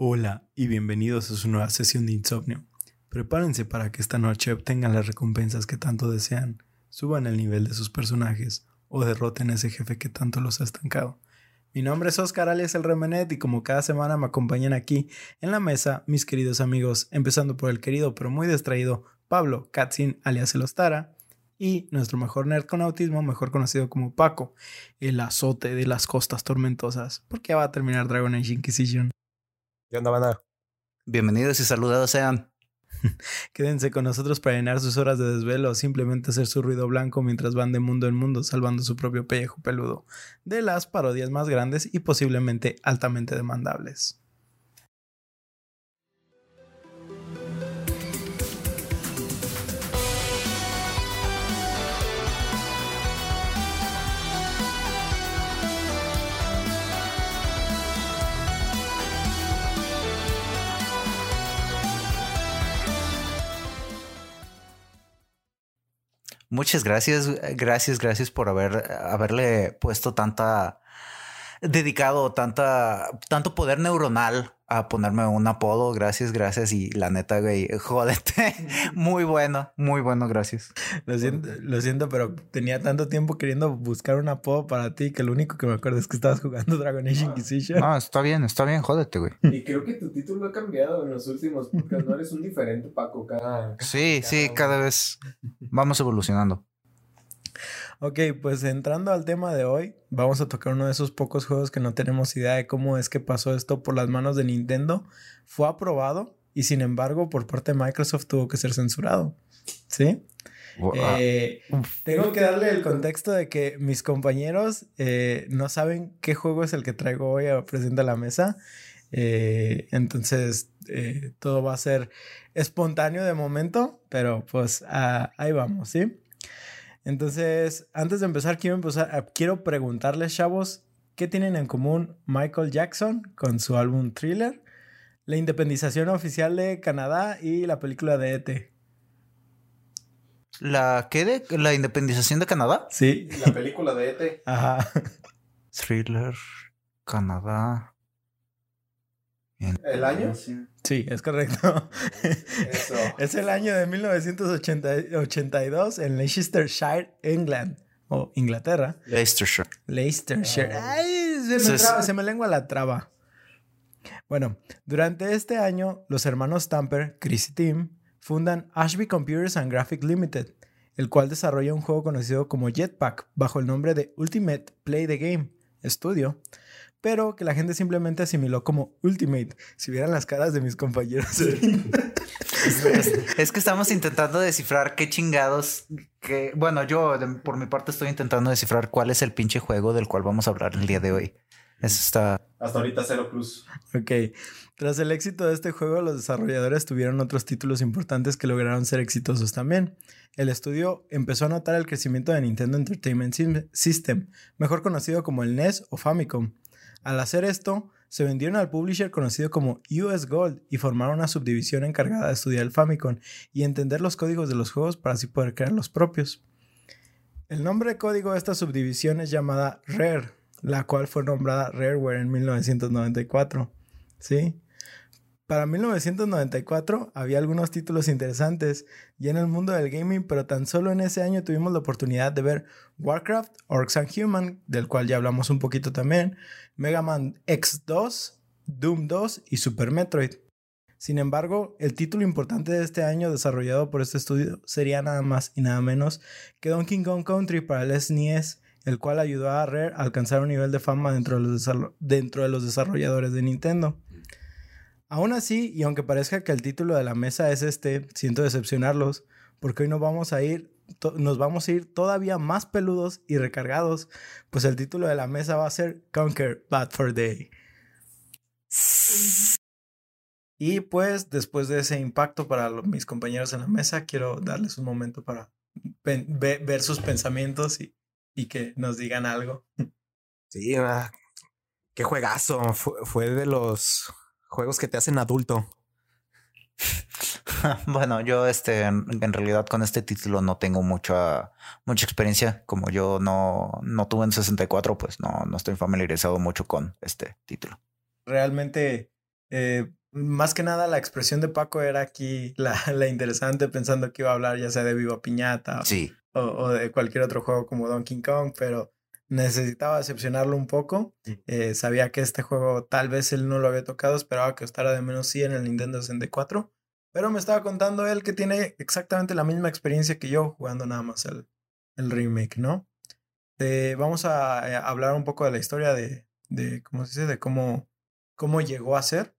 Hola y bienvenidos a su nueva sesión de insomnio. Prepárense para que esta noche obtengan las recompensas que tanto desean, suban el nivel de sus personajes o derroten a ese jefe que tanto los ha estancado. Mi nombre es Oscar alias El Remenet y como cada semana me acompañan aquí en la mesa mis queridos amigos, empezando por el querido pero muy distraído Pablo Katzin alias El Ostara y nuestro mejor nerd con autismo, mejor conocido como Paco, el azote de las costas tormentosas, porque va a terminar Dragon Age Inquisition. ¿Qué onda, banda? Bienvenidos y saludados sean. Quédense con nosotros para llenar sus horas de desvelo o simplemente hacer su ruido blanco mientras van de mundo en mundo salvando su propio pellejo peludo de las parodias más grandes y posiblemente altamente demandables. Muchas gracias, gracias, gracias por haber haberle puesto tanta dedicado tanta tanto poder neuronal a ponerme un apodo. Gracias, gracias. Y la neta, güey, jódete. Muy bueno, muy bueno, gracias. Lo siento, lo siento, pero tenía tanto tiempo queriendo buscar un apodo para ti que lo único que me acuerdo es que estabas jugando Dragon Age Inquisition. No, está bien, está bien, jódete, güey. Y creo que tu título ha cambiado en los últimos podcasts. No eres un diferente, Paco, cada... Sí, sí, cada vez vamos evolucionando. Ok, pues entrando al tema de hoy, vamos a tocar uno de esos pocos juegos que no tenemos idea de cómo es que pasó esto por las manos de Nintendo. Fue aprobado y sin embargo por parte de Microsoft tuvo que ser censurado. ¿Sí? Eh, tengo que darle el contexto de que mis compañeros eh, no saben qué juego es el que traigo hoy a presentar a la mesa. Eh, entonces todo va a ser espontáneo de momento, pero pues ah, ahí vamos, ¿sí? Entonces, antes de empezar, quiero, empezar, ah, quiero preguntarles, chavos, ¿qué tienen en común Michael Jackson con su álbum Thriller, la independización oficial de Canadá y la película de ET? ¿La qué de la independización de Canadá? Sí. La película de ET. Ajá. Thriller, Canadá. ¿El año? Sí, es correcto. Eso. es el año de 1982 en Leicestershire, England. O Inglaterra. Leicestershire. Leicestershire. Ah. Ay, se me, traba- se me lengua la traba. Bueno, durante este año, los hermanos Tamper, Chris y Tim, fundan Ashby Computers and Graphics Limited, el cual desarrolla un juego conocido como Jetpack bajo el nombre de Ultimate Play the Game Studio, pero que la gente simplemente asimiló como Ultimate. Si vieran las caras de mis compañeros. Es, es que estamos intentando descifrar qué chingados. Que, bueno, yo de- por mi parte estoy intentando descifrar cuál es el pinche juego del cual vamos a hablar el día de hoy. Eso está. Hasta ahorita cero cruz. Ok. Tras el éxito de este juego, los desarrolladores tuvieron otros títulos importantes que lograron ser exitosos también. El estudio empezó a notar el crecimiento de Nintendo Entertainment System, mejor conocido como el NES o Famicom. Al hacer esto, se vendieron al publisher conocido como US Gold y formaron una subdivisión encargada de estudiar el Famicom y entender los códigos de los juegos para así poder crear los propios. El nombre de código de esta subdivisión es llamada Rare, la cual fue nombrada Rareware en 1994. ¿Sí? Para 1994 había algunos títulos interesantes ya en el mundo del gaming, pero tan solo en ese año tuvimos la oportunidad de ver Warcraft, Orcs and Human, del cual ya hablamos un poquito también, Mega Man X2, Doom 2 y Super Metroid. Sin embargo, el título importante de este año desarrollado por este estudio sería nada más y nada menos que Donkey Kong Country para el SNES, el cual ayudó a Rare a alcanzar un nivel de fama dentro de los desarrolladores de Nintendo. Aún así, y aunque parezca que el título de la mesa es este, siento decepcionarlos, porque hoy nos vamos a ir, nos vamos a ir todavía más peludos y recargados, pues el título de la mesa va a ser Conquer Bad for Day. Y pues después de ese impacto para lo- mis compañeros en la mesa, quiero darles un momento para ver sus pensamientos y, que nos digan algo. Sí, qué juegazo. Fue de los juegos que te hacen adulto. Bueno, yo este en, realidad con este título no tengo mucha mucha experiencia. Como yo no, no tuve en 64, pues no, no estoy familiarizado mucho con este título. Realmente eh, más que nada la expresión de Paco era aquí la, la interesante pensando que iba a hablar ya sea de Viva Piñata Sí. o, o de cualquier otro juego como Donkey Kong, pero necesitaba decepcionarlo un poco. Eh, sabía que este juego tal vez él no lo había tocado, esperaba que estara de menos sí en el Nintendo 64, pero me estaba contando él que tiene exactamente la misma experiencia que yo jugando nada más el, el remake, ¿no? De- vamos a, eh, hablar un poco de la historia de, de ¿cómo se dice? De cómo, cómo llegó a ser.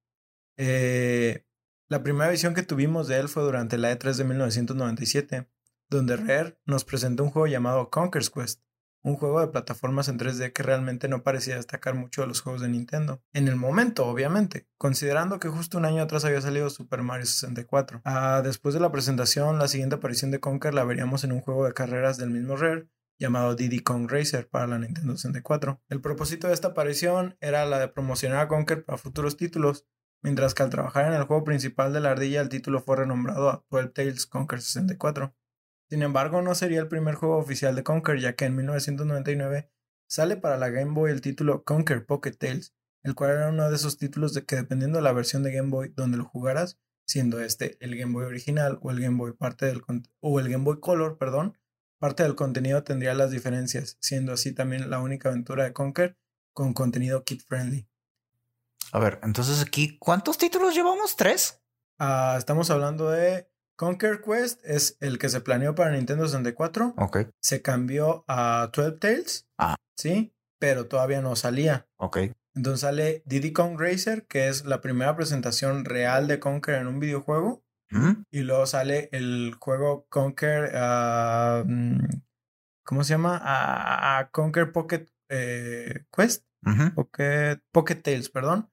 Eh, la primera visión que tuvimos de él fue durante la E3 de 1997, donde Rare nos presentó un juego llamado Conker's Quest, un juego de plataformas en 3D que realmente no parecía destacar mucho de los juegos de Nintendo. En el momento, obviamente, considerando que justo un año atrás había salido Super Mario 64. Ah, después de la presentación, la siguiente aparición de Conker la veríamos en un juego de carreras del mismo Rare llamado Diddy Kong Racer para la Nintendo 64. El propósito de esta aparición era la de promocionar a Conker para futuros títulos, mientras que al trabajar en el juego principal de la ardilla el título fue renombrado a 12 Tales Conker 64. Sin embargo, no sería el primer juego oficial de Conker, ya que en 1999 sale para la Game Boy el título Conker Pocket Tales, el cual era uno de esos títulos de que dependiendo de la versión de Game Boy donde lo jugaras, siendo este el Game Boy original o el Game Boy parte del o el Game Boy Color, perdón, parte del contenido tendría las diferencias, siendo así también la única aventura de Conker con contenido kid friendly. A ver, entonces aquí, ¿cuántos títulos llevamos? ¿Tres? Ah, estamos hablando de Conker Quest, es el que se planeó para Nintendo 64. Ok, Se cambió a 12 Tales. Ah. Sí, pero todavía no salía. ok. Entonces sale Diddy Kong Racer, que es la primera presentación real de Conker en un videojuego. ¿Mm? Y luego sale el juego Conker. ah, mm, ¿Cómo se llama? Ah, ah, Conker Pocket eh, Quest. Pocket, Pocket Tales, perdón.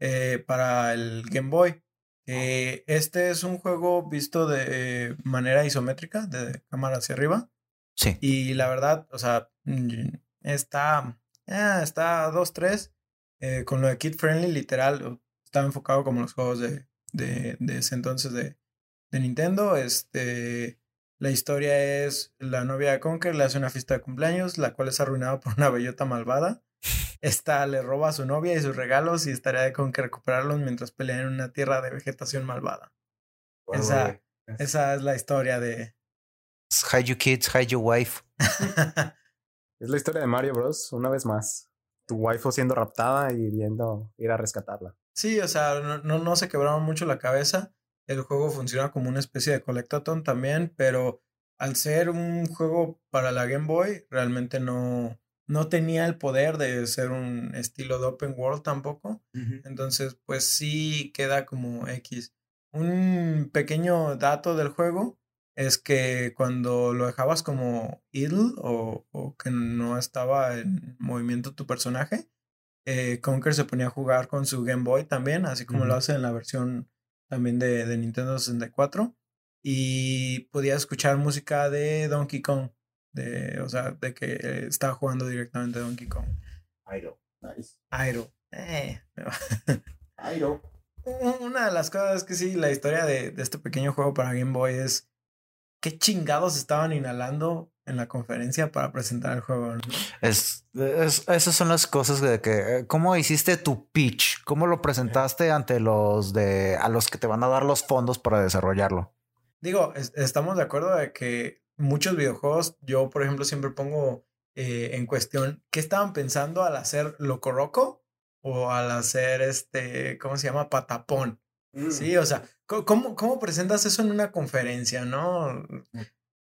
Eh, para el Game Boy. Eh, este es un juego visto de manera isométrica, de cámara hacia arriba. Sí. Y la verdad, o sea, está, eh, está 2-3. eh, con lo de Kid Friendly, literal, estaba enfocado como los juegos de, de, de ese entonces de, de Nintendo. Este, la historia es la novia de Conker le hace una fiesta de cumpleaños, la cual es arruinada por una bellota malvada. Esta le roba a su novia y sus regalos y es tarea de Conker recuperarlos mientras pelean en una tierra de vegetación malvada. Esa, esa es la historia de... Hide your kids, hide your wife. Es la historia de Mario Bros. Una vez más. Tu waifu siendo raptada y viendo ir a rescatarla. Sí, o sea, no, no, no se quebraron mucho la cabeza. El juego funciona como una especie de collectathon también, pero al ser un juego para la Game Boy, realmente no, no tenía el poder de ser un estilo de open world tampoco. Entonces, pues sí queda como X. Un pequeño dato del juego es que cuando lo dejabas como idle o, o que no estaba en movimiento tu personaje, eh, Conker se ponía a jugar con su Game Boy también, así como lo hace en la versión también de, de Nintendo 64. Y podía escuchar música de Donkey Kong, de, o sea, de que eh, estaba jugando directamente Donkey Kong. Airo. Nice. Airo. Eh, Airo. una de las cosas es que sí, la historia de, de este pequeño juego para Game Boy es qué chingados estaban inhalando en la conferencia para presentar el juego. ¿no? Es, es- esas son las cosas de que, eh, ¿cómo hiciste tu pitch? ¿Cómo lo presentaste ante los de, a los que te van a dar los fondos para desarrollarlo? Digo, es- estamos de acuerdo de que muchos videojuegos, yo por ejemplo siempre pongo eh, en cuestión qué estaban pensando al hacer Loco Roco o al hacer este, ¿cómo se llama? Patapón. Mm. Sí, o sea, ¿cómo, cómo presentas eso en una conferencia, no?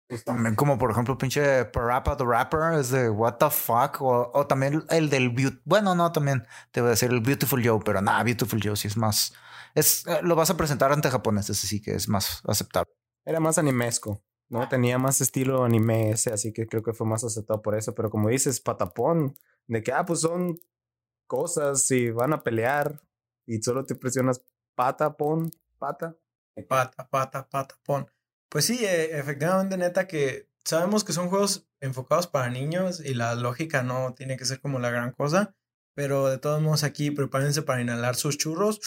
Pues también como por ejemplo pinche Parappa the Rapper es de what the fuck o, o también el del bueno no también te voy a decir el Beautiful Joe pero nada Beautiful Joe sí es más es eh, lo vas a presentar ante japoneses así que es más aceptable Era más animesco, ¿no? Tenía más estilo anime ese, así que creo que fue más aceptado por eso. Pero como dices, patapón, de que, ah, pues son cosas y van a pelear y solo te presionas pata, pon, pata. Pata, pata, pata, pon. Pues sí, eh, efectivamente, neta, que sabemos que son juegos enfocados para niños y la lógica no tiene que ser como la gran cosa, pero de todos modos aquí prepárense para inhalar sus churros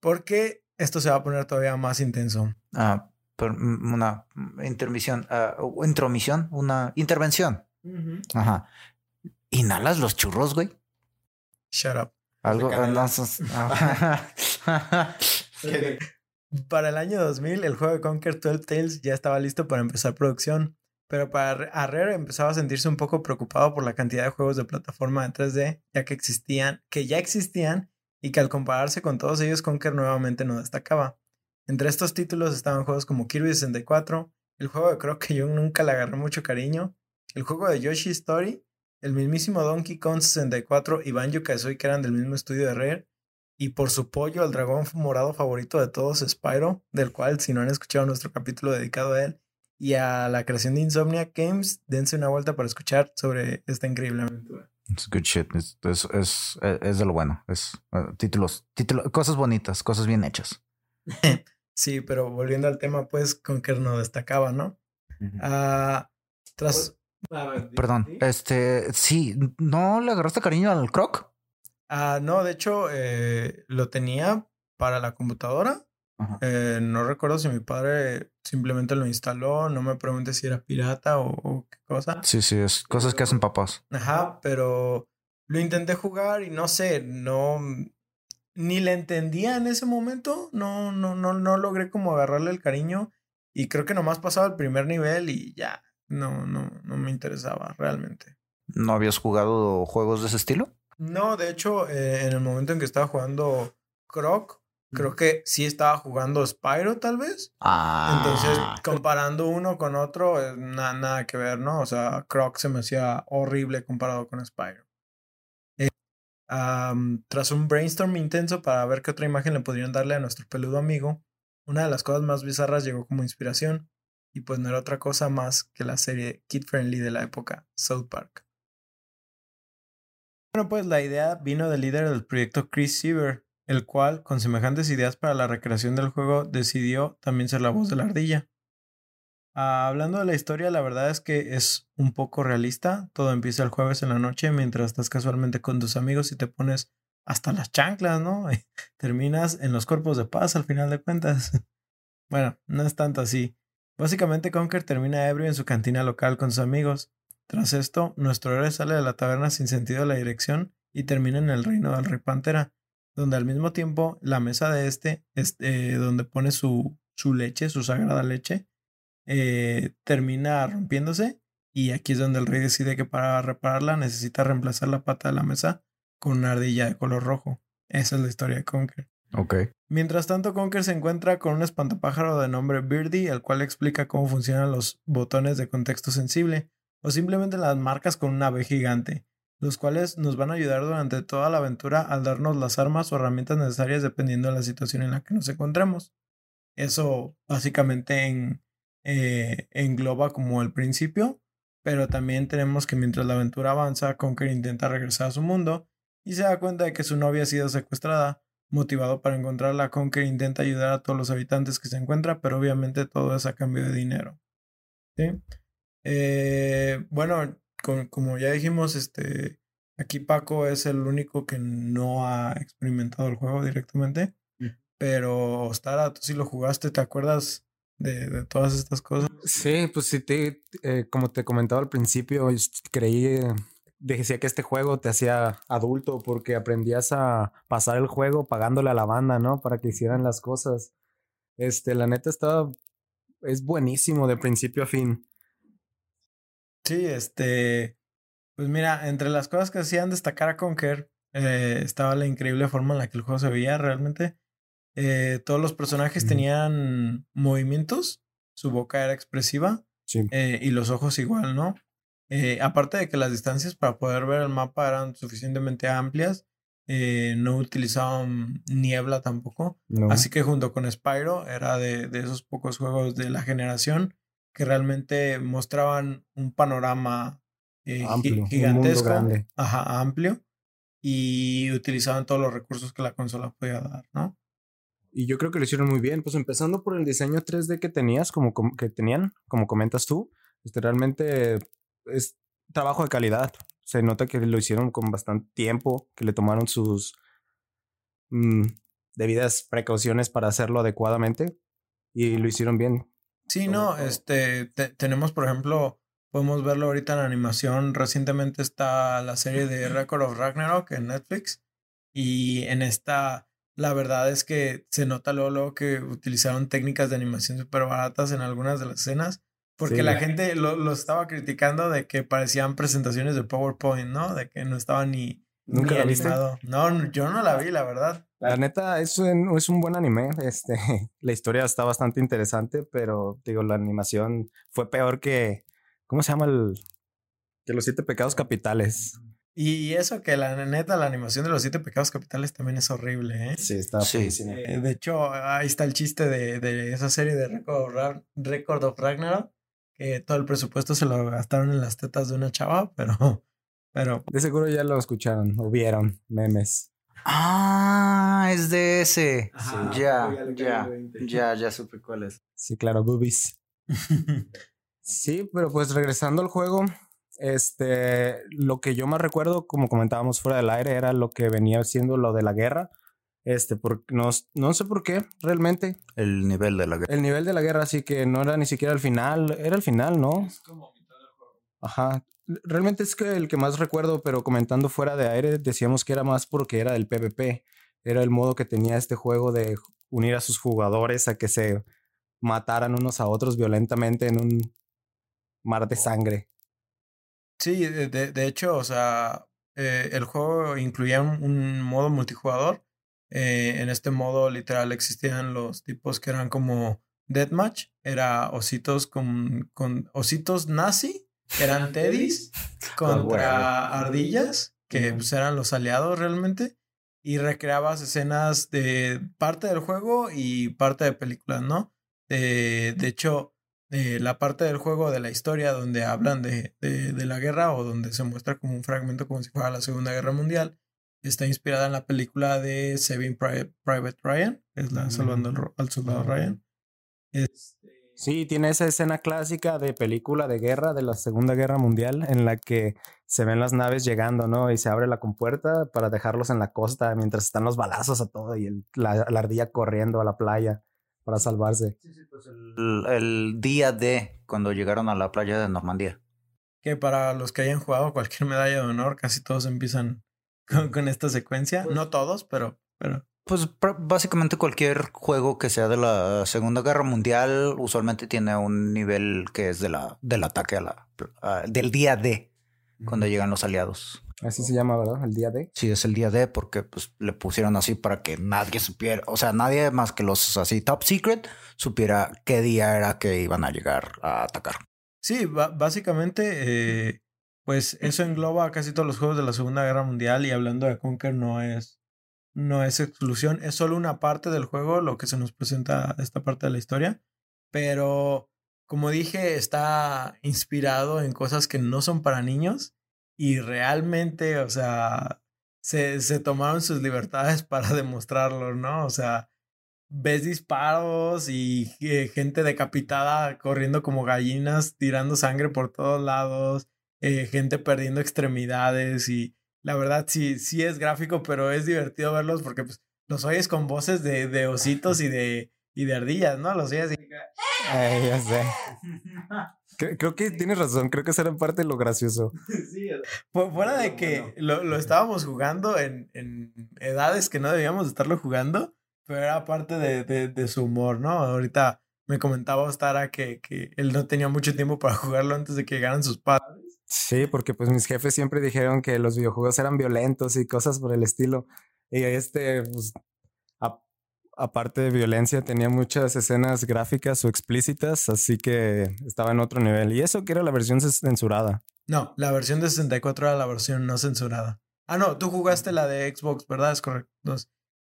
porque esto se va a poner todavía más intenso. Ah, una intermisión ah, o intromisión una intervención ajá inhalas los churros güey Shut up. Algo. Sos- ah. Para el año 2000, el juego de Conquer 12 Tales ya estaba listo para empezar producción, pero para a Rare empezaba a sentirse un poco preocupado por la cantidad de juegos de plataforma en 3D ya que existían, que ya existían y que al compararse con todos ellos Conquer nuevamente no destacaba. Entre estos títulos estaban juegos como Kirby 64, el juego de Croc que yo nunca le agarré mucho cariño, el juego de Yoshi Story, el mismísimo Donkey Kong 64 y Banjo Kazooie que eran del mismo estudio de Rare y por su pollo al dragón morado favorito de todos, Spyro, del cual si no han escuchado nuestro capítulo dedicado a él, y a la creación de Insomniac Games, dense una vuelta para escuchar sobre esta increíble aventura. It's good shit. Es, es, es, es de lo bueno. Es eh, títulos, títulos, cosas bonitas, cosas bien hechas. Sí, pero volviendo al tema, pues Conker no destacaba, ¿no? Ah, tras, Perdón. Este, sí, ¿no le agarraste cariño al croc? ah, no, de hecho, eh, lo tenía para la computadora. Eh, no recuerdo si mi padre simplemente lo instaló, no me pregunte si era pirata o, o qué cosa. Sí, sí, es cosas que hacen papás. Ajá, pero lo intenté jugar y no sé, no ni le entendía en ese momento, no no no no logré como agarrarle el cariño y creo que nomás pasaba el primer nivel y ya no no no me interesaba realmente. ¿No habías jugado juegos de ese estilo? No, de hecho, eh, en el momento en que estaba jugando Croc, creo que sí estaba jugando Spyro tal vez. Ah. Entonces, comparando uno con otro, eh, na- nada que ver, ¿no? O sea, Croc se me hacía horrible comparado con Spyro. Tras un brainstorm intenso para ver qué otra imagen le podrían darle a nuestro peludo amigo, una de las cosas más bizarras llegó como inspiración, y pues no era otra cosa más que la serie Kid Friendly de la época, South Park. Bueno, pues la idea vino del líder del proyecto Chris Siever, el cual, con semejantes ideas para la recreación del juego, decidió también ser la voz de la ardilla. Ah, hablando de la historia, la verdad es que es un poco realista. Todo empieza el jueves en la noche mientras estás casualmente con tus amigos y te pones hasta las chanclas, ¿no? Terminas en los cuerpos de paz al final de cuentas. bueno, no es tanto así. Básicamente Conker termina ebrio en su cantina local con sus amigos. Tras esto, nuestro héroe sale de la taberna sin sentido de la dirección y termina en el reino del rey Pantera, donde al mismo tiempo la mesa de este, es, eh, donde pone su, su leche, su sagrada leche, eh, termina rompiéndose y aquí es donde el rey decide que para repararla necesita reemplazar la pata de la mesa con una ardilla de color rojo. Esa es la historia de Conker. Mientras tanto, Conker se encuentra con un espantapájaro de nombre Birdie, el cual explica cómo funcionan los botones de contexto sensible, o simplemente las marcas con una B gigante, los cuales nos van a ayudar durante toda la aventura al darnos las armas o herramientas necesarias dependiendo de la situación en la que nos encontremos. Eso básicamente en, eh, engloba como el principio, pero también tenemos que mientras la aventura avanza, Conker intenta regresar a su mundo y se da cuenta de que su novia ha sido secuestrada. Motivado para encontrarla, Conker intenta ayudar a todos los habitantes que se encuentra, pero obviamente todo es a cambio de dinero. ¿Sí? Eh, bueno, con- como ya dijimos, este, aquí Paco es el único que no ha experimentado el juego directamente. Pero, Ostara, tú sí lo jugaste, ¿te acuerdas de, de todas estas cosas? Sí, pues sí, te, eh, como te comentaba al principio, creí, eh, decía que este juego te hacía adulto porque aprendías a pasar el juego pagándole a la banda, ¿no? Para que hicieran las cosas. Este, la neta estaba, es buenísimo de principio a fin. Sí, este, pues mira, entre las cosas que hacían destacar a Conker, eh, estaba la increíble forma en la que el juego se veía realmente. Eh, todos los personajes tenían movimientos, su boca era expresiva Sí. eh, y los ojos igual, ¿no? Eh, aparte de que las distancias para poder ver el mapa eran suficientemente amplias, eh, no utilizaban niebla tampoco. ¿no? Así que junto con Spyro era de, de esos pocos juegos de la generación que realmente mostraban un panorama eh, Amplio, gigantesco, grande. ajá, amplio, y utilizaban todos los recursos que la consola podía dar, ¿no? Y yo creo que lo hicieron muy bien, pues empezando por el diseño 3D que tenías, como, com- que tenían, como comentas tú, este realmente es trabajo de calidad. Se nota que lo hicieron con bastante tiempo, que le tomaron sus mm, debidas precauciones para hacerlo adecuadamente y lo hicieron bien. Sí, no, este, te- tenemos, por ejemplo, podemos verlo ahorita en animación. Recientemente está la serie de Record of Ragnarok en Netflix. Y en esta, la verdad es que se nota luego, luego que utilizaron técnicas de animación súper baratas en algunas de las escenas. Porque Sí. la gente lo, lo estaba criticando de que parecían presentaciones de PowerPoint, ¿no? De que no estaba ni, ¿Nunca ni la viste? no, yo no la vi, la verdad. La neta, es un, es un buen anime. Este, la historia está bastante interesante, pero digo, la animación fue peor que. ¿Cómo se llama el. que los siete pecados capitales? Y eso que la neta, la animación de los siete pecados capitales también es horrible, ¿eh? Sí, está Sí. Eh, de hecho, ahí está el chiste de, de esa serie de Record of, Ra- Record of Ragnarok, que todo el presupuesto se lo gastaron en las tetas de una chava, pero, pero De seguro ya lo escucharon o vieron memes. Ah, es de ese. Ajá, ya, ya le cayó ya, el 20. ya, ya supe cuál es. Sí, claro, boobies. Sí, pero pues regresando al juego, este, lo que yo más recuerdo, como comentábamos fuera del aire, era lo que venía siendo lo de la guerra. Este, porque no, no sé por qué, realmente. El nivel de la guerra. El nivel de la guerra, así que no era ni siquiera el final, era el final, ¿no? Ajá. Realmente es que el que más recuerdo, pero comentando fuera de aire, decíamos que era más porque era del PvP. Era el modo que tenía este juego de unir a sus jugadores a que se mataran unos a otros violentamente en un mar de sangre. Sí, de, de- hecho, o sea, eh, el juego incluía un, un modo multijugador. Eh, en este modo, literal, existían los tipos que eran como Deathmatch, era ositos con, con ositos nazi, eran teddys, contra ardillas, que pues, eran los aliados realmente, y recreabas escenas de parte del juego y parte de películas, ¿no? De, de hecho, la parte del juego de la historia donde hablan de, de, de la guerra o donde se muestra como un fragmento como si fuera la Segunda Guerra Mundial, está inspirada en la película de Saving Pri- Private Ryan, que es la Salvando al Soldado Ryan. Este, Sí, tiene esa escena clásica de película de guerra de la Segunda Guerra Mundial en la que se ven las naves llegando, ¿no? Y se abre la compuerta para dejarlos en la costa mientras están los balazos a todo y el- la, la ardilla corriendo a la playa para salvarse. El, el día de cuando llegaron a la playa de Normandía. que para los que hayan jugado cualquier medalla de honor, casi todos empiezan con, con esta secuencia. No todos, pero, pero Pues básicamente cualquier juego que sea de la Segunda Guerra Mundial usualmente tiene un nivel que es de la, del ataque a la, a- del día D, cuando llegan los aliados. Así se llama, ¿verdad? El día de. Sí, es el día D porque pues, le pusieron así para que nadie supiera, o sea, nadie más que los así top secret supiera qué día era que iban a llegar a atacar. Sí, básicamente, eh, pues eso engloba a casi todos los juegos de la Segunda Guerra Mundial y hablando de Conquer no es, no es exclusión, es solo una parte del juego lo que se nos presenta esta parte de la historia, pero como dije, está inspirado en cosas que no son para niños y realmente, o sea, se, se tomaron sus libertades para demostrarlo, ¿no? O sea, ves disparos y eh, gente decapitada corriendo como gallinas, tirando sangre por todos lados, eh, gente perdiendo extremidades y la verdad sí, sí es gráfico, pero es divertido verlos porque pues los oyes con voces de, de ositos y de, y de ardillas, ¿no? Los oyes así. Ay, ya sé. Cre- Creo que tienes razón, creo que esa era parte de lo gracioso. Fu- Fuera de que bueno. lo, lo estábamos jugando en, en edades que no debíamos estarlo jugando, pero era parte de, de, de su humor, ¿no? Ahorita me comentaba Ostara que, que él no tenía mucho tiempo para jugarlo antes de que llegaran sus padres. Sí, porque pues mis jefes siempre dijeron que los videojuegos eran violentos y cosas por el estilo. Y este, pues, aparte de violencia, tenía muchas escenas gráficas o explícitas, así que estaba en otro nivel. Y eso que era la versión censurada. No, la versión de 64 era la versión no censurada. Ah, no, tú jugaste la de Xbox, ¿verdad? Es correcto.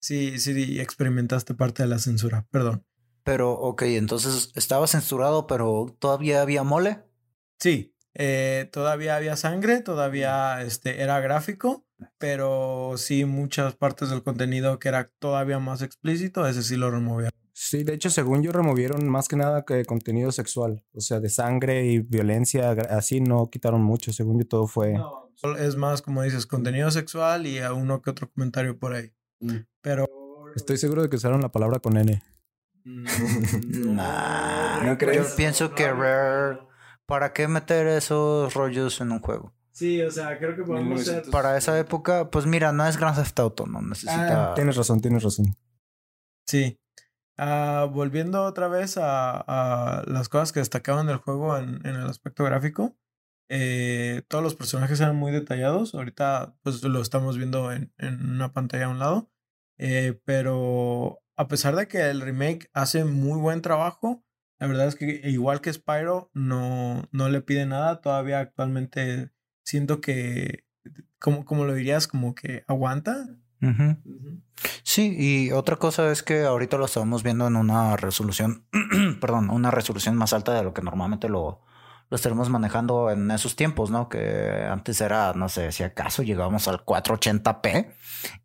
Sí, sí, experimentaste parte de la censura, perdón. Pero, ok, entonces estaba censurado, pero todavía había mole. Sí, eh, todavía había sangre, todavía este, era gráfico, pero sí muchas partes del contenido que era todavía más explícito, ese sí lo removieron. Sí, de hecho, según yo, removieron más que nada que contenido sexual. O sea, de sangre y violencia, así no quitaron mucho. Según yo, todo fue... Solo Es más, como dices, contenido sexual y a uno que otro comentario por ahí. Mm. Pero... Estoy seguro de que usaron la palabra con N. Nah, ¿no yo crees? pienso que Rare, ¿para qué meter esos rollos en un juego? Sí, o sea, creo que podemos ser... 1900. Para esa época, pues mira, no es Grand Theft Auto, no necesita. Ah, Tienes razón, tienes razón. Sí. Ah, volviendo otra vez a, a las cosas que destacaban del juego en, en el aspecto gráfico, eh, todos los personajes eran muy detallados. Ahorita pues lo estamos viendo en, en una pantalla a un lado. Eh, pero a pesar de que el remake hace muy buen trabajo, la verdad es que igual que Spyro no, no le pide nada. Todavía actualmente siento que, como, como lo dirías, como que aguanta. Sí, y otra cosa es que ahorita lo estamos viendo en una resolución, perdón, una resolución más alta de lo que normalmente lo, lo estaremos manejando en esos tiempos, ¿no? Que antes era, no sé, si acaso llegábamos al 480p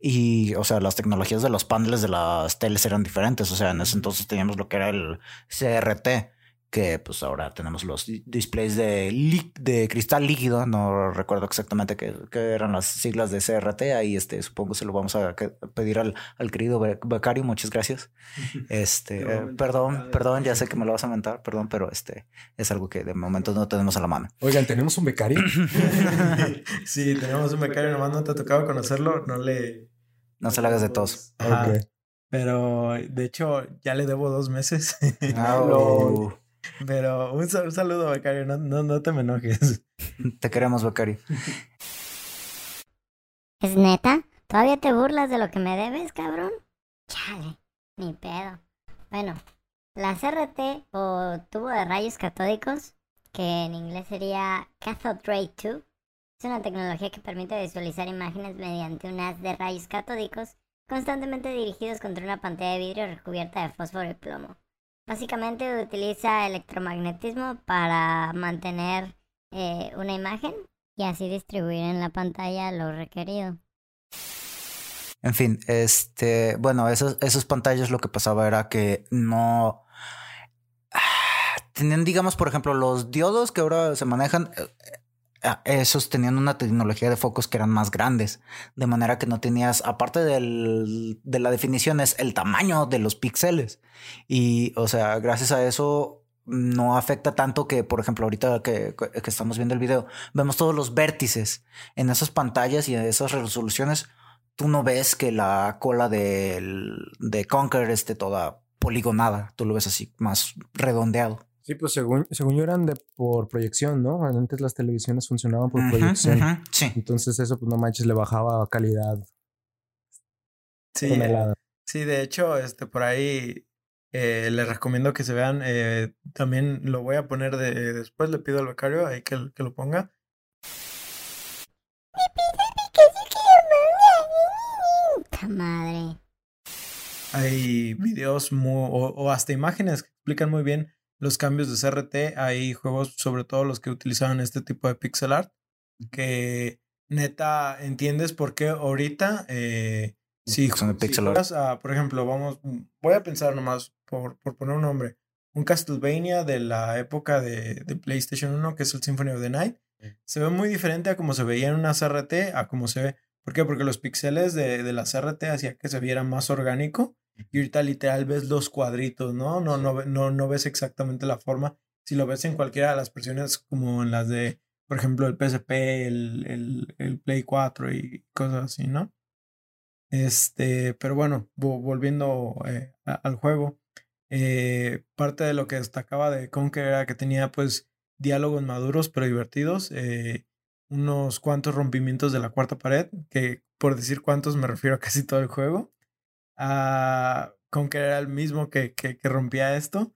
y, o sea, las tecnologías de los paneles de las teles eran diferentes, o sea, en ese entonces teníamos lo que era el CRT. Que pues ahora tenemos los di- displays de, de cristal líquido, no recuerdo exactamente qué, qué eran las siglas de CRT, ahí este, supongo se lo vamos a pedir al, al querido Be- Becario, muchas gracias. Este, eh, perdón, perdón, ya sé que me lo vas a mentar, perdón, pero este es algo que de momento no tenemos a la mano. Oigan, ¿tenemos un becario? sí, tenemos un becario, nomás no te ha tocado conocerlo, no le... No se la hagas de tos. Pero de hecho ya le debo dos meses. Au. Pero un, sal- un saludo, becario, no, no, no te me enojes. te queremos, Becario. ¿Es neta? ¿Todavía te burlas de lo que me debes, cabrón? Chale, ni pedo. Bueno, la CRT o tubo de rayos catódicos, que en inglés sería Cathode Ray Tube, es una tecnología que permite visualizar imágenes mediante un haz de rayos catódicos constantemente dirigidos contra una pantalla de vidrio recubierta de fósforo y plomo. Básicamente utiliza electromagnetismo para mantener eh, una imagen y así distribuir en la pantalla lo requerido. En fin, este, bueno, esos, esos pantallas lo que pasaba era que no ah, tenían, digamos, por ejemplo, los diodos que ahora se manejan, eh, esos tenían una tecnología de focos que eran más grandes, de manera que no tenías, aparte del, de la definición, es el tamaño de los píxeles. Y, o sea, gracias a eso no afecta tanto que, por ejemplo, ahorita que, que estamos viendo el video, vemos todos los vértices en esas pantallas y en esas resoluciones tú no ves que la cola del, de Conker esté toda poligonada. Tú lo ves así, más redondeado. Sí, pues según, según yo eran de por proyección, ¿no? Antes las televisiones funcionaban por proyección. ujú, Sí. Entonces eso, pues no manches, le bajaba calidad. Sí, tonelada. sí, de hecho, este, por ahí eh, les recomiendo que se vean. eh, también lo voy a poner de, después, le pido al becario ahí que, que lo ponga. ¡Ta madre! Hay videos mu- o, o hasta imágenes que explican muy bien los cambios de CRT. Hay juegos, sobre todo los que utilizaban este tipo de pixel art, que neta entiendes por qué ahorita, eh, si, Son de si pixel art. a, por ejemplo, vamos, voy a pensar nomás por, por poner un nombre, un Castlevania de la época de, de PlayStation 1, que es el Symphony of the Night, se ve muy diferente a como se veía en una CRT, a como se ve. ¿Por qué? Porque los píxeles de, de la CRT hacía que se viera más orgánico y ahorita literal ves los cuadritos, ¿no? No, no, no, no ves exactamente la forma. Si lo ves en cualquiera de las versiones como en las de, por ejemplo, el PSP, el, el, el Play 4 y cosas así, ¿no? Este, pero bueno, vo- volviendo eh, al juego, eh, parte de lo que destacaba de Conker era que tenía pues diálogos maduros pero divertidos, eh, unos cuantos rompimientos de la cuarta pared, que por decir cuántos me refiero a casi todo el juego. Ah, Conker era el mismo que, que, que rompía esto.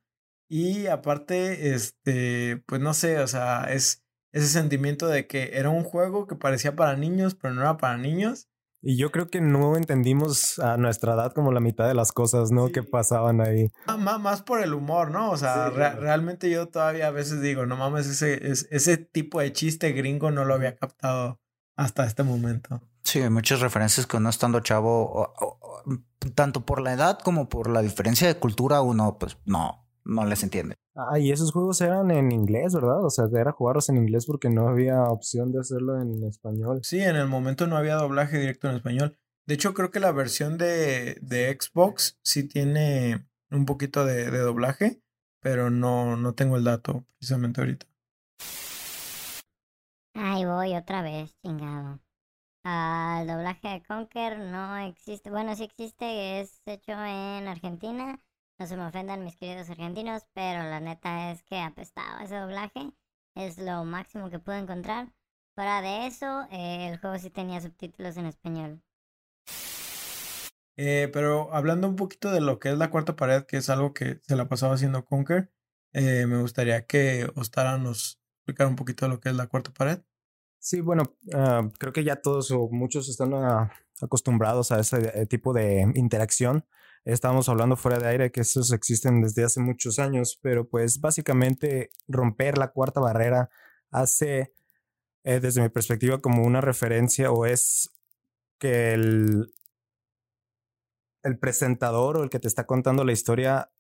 Y aparte, este, pues no sé, o sea, es ese sentimiento de que era un juego que parecía para niños, pero no era para niños. Y yo creo que no entendimos a nuestra edad como la mitad de las cosas, ¿no? Sí. Que pasaban ahí. Ah, ma- Más por el humor, ¿no? O sea, Sí, rea- claro. realmente yo todavía a veces digo, no mames, ese, es- ese tipo de chiste gringo no lo había captado hasta este momento. Sí, hay muchas referencias que uno estando chavo, o- o- o, tanto por la edad como por la diferencia de cultura, uno pues no, no les entiende. Ah, y esos juegos eran en inglés, ¿verdad? O sea, era jugarlos en inglés porque no había opción de hacerlo en español. Sí, en el momento no había doblaje directo en español. De hecho, creo que la versión de, de Xbox sí tiene un poquito de, de doblaje, pero no, no tengo el dato precisamente ahorita. Ahí voy otra vez, chingado. Ah, el doblaje de Conker no existe. Bueno, sí existe, es hecho en Argentina. No se me ofendan mis queridos argentinos, pero la neta es que apestaba ese doblaje. Es lo máximo que pude encontrar. Fuera de eso, eh, el juego sí tenía subtítulos en español. Eh, pero hablando un poquito de lo que es la cuarta pared, que es algo que se la pasaba haciendo Conker, eh, me gustaría que Ostara nos explicara un poquito de lo que es la cuarta pared. Sí, bueno, ah, creo que ya todos o muchos están ah, acostumbrados a ese eh, tipo de interacción. Estábamos hablando fuera de aire que esos existen desde hace muchos años, pero pues básicamente romper la cuarta barrera hace, eh, desde mi perspectiva, como una referencia o es que el, el presentador o el que te está contando la historia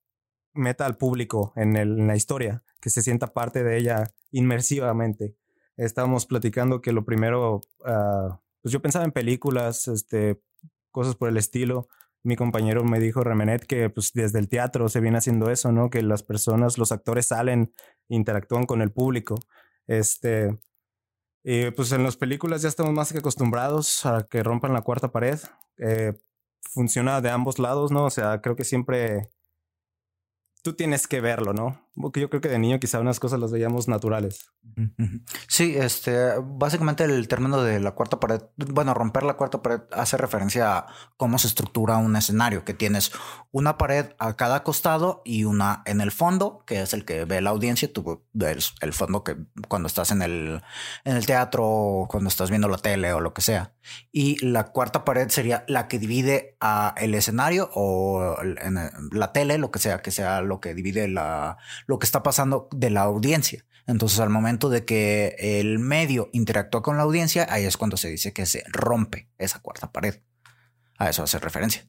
meta al público en, el- en la historia, que se sienta parte de ella inmersivamente. Estábamos platicando que lo primero, ah, pues yo pensaba en películas, este, cosas por el estilo. Mi compañero me dijo, Remenet, que pues desde el teatro se viene haciendo eso, ¿no? Que las personas, los actores salen, interactúan con el público. Este, y pues en las películas ya estamos más que acostumbrados a que rompan la cuarta pared. Eh, funciona de ambos lados, ¿no? O sea, creo que siempre tú tienes que verlo, ¿no? Porque yo creo que de niño quizá unas cosas las veíamos naturales. Sí, este, básicamente el término de la cuarta pared, bueno, romper la cuarta pared hace referencia a cómo se estructura un escenario, que tienes una pared a cada costado y una en el fondo, que es el que ve la audiencia, tú ves el fondo que cuando estás en el, en el teatro o cuando estás viendo la tele o lo que sea. Y la cuarta pared sería la que divide a el escenario o la tele, lo que sea, que sea lo que divide la, lo que está pasando de la audiencia. Entonces, al momento de que el medio interactúa con la audiencia, ahí es cuando se dice que se rompe esa cuarta pared. A eso hace referencia.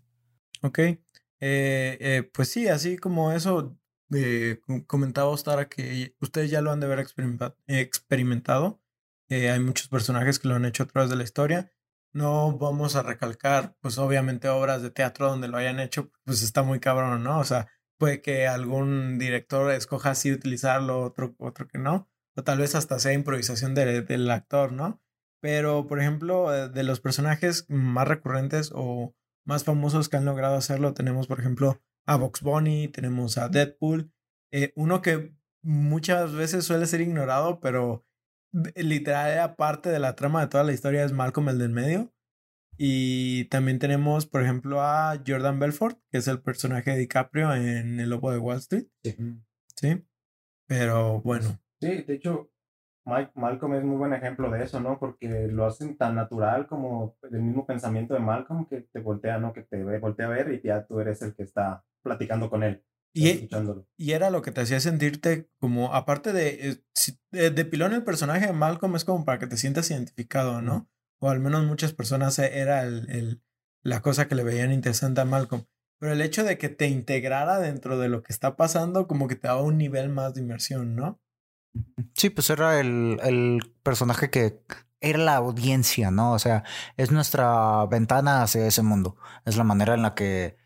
Ok. Eh, eh, pues sí, así como eso eh, com- comentaba Ostara que ustedes ya lo han de haber experimenta- experimentado. Eh, hay muchos personajes que lo han hecho a través de la historia. No vamos a recalcar, pues obviamente obras de teatro donde lo hayan hecho, pues está muy cabrón, ¿no? O sea, puede que algún director escoja así utilizarlo, otro, otro que no. O tal vez hasta sea improvisación de- del actor, ¿no? Pero, por ejemplo, eh, de los personajes más recurrentes o más famosos que han logrado hacerlo. Tenemos, por ejemplo, a Box Bunny, tenemos a Deadpool. eh, uno que muchas veces suele ser ignorado, pero eh, literal era parte de la trama de toda la historia es Malcolm el del medio. Y también tenemos, por ejemplo, a Jordan Belfort, que es el personaje de DiCaprio en El Lobo de Wall Street. Sí. Pero bueno, Sí, de hecho, Mike, Malcolm es muy buen ejemplo de eso, ¿no? Porque lo hacen tan natural como el mismo pensamiento de Malcolm que te voltea, ¿no? Que te ve- voltea a ver y ya tú eres el que está platicando con él, y, escuchándolo. y era lo que te hacía sentirte como, aparte de, eh, si- de, de pilón el personaje de Malcolm es como para que te sientas identificado, ¿no? O al menos muchas personas eh, era el, el- la cosa que le veían interesante a Malcolm. Pero el hecho de que te integrara dentro de lo que está pasando, como que te daba un nivel más de inmersión, ¿no? Sí, pues era el, el personaje que era la audiencia, ¿no? O sea, es nuestra ventana hacia ese mundo. Es la manera en la que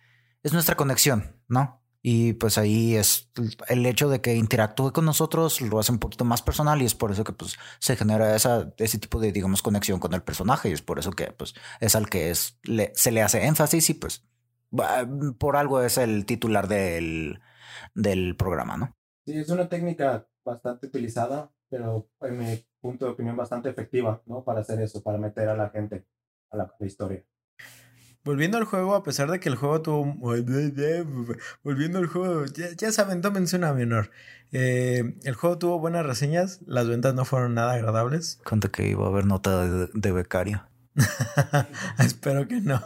es nuestra conexión, ¿no? Y pues ahí es el hecho de que interactúe con nosotros lo hace un poquito más personal y es por eso que pues se genera esa, ese tipo de, digamos, conexión con el personaje y es por eso que pues es al que es, le- se le hace énfasis y pues por algo es el titular del, del programa, ¿no? Sí, es una técnica bastante utilizada, pero en mi punto de opinión bastante efectiva, ¿no? Para hacer eso, para meter a la gente a la, a la historia. Volviendo al juego, a pesar de que el juego tuvo. Volviendo al juego, ya, ya saben, tómense una menor. Eh, el juego tuvo buenas reseñas, las ventas no fueron nada agradables. Cuenta que iba a haber nota de, de becario. Espero que no.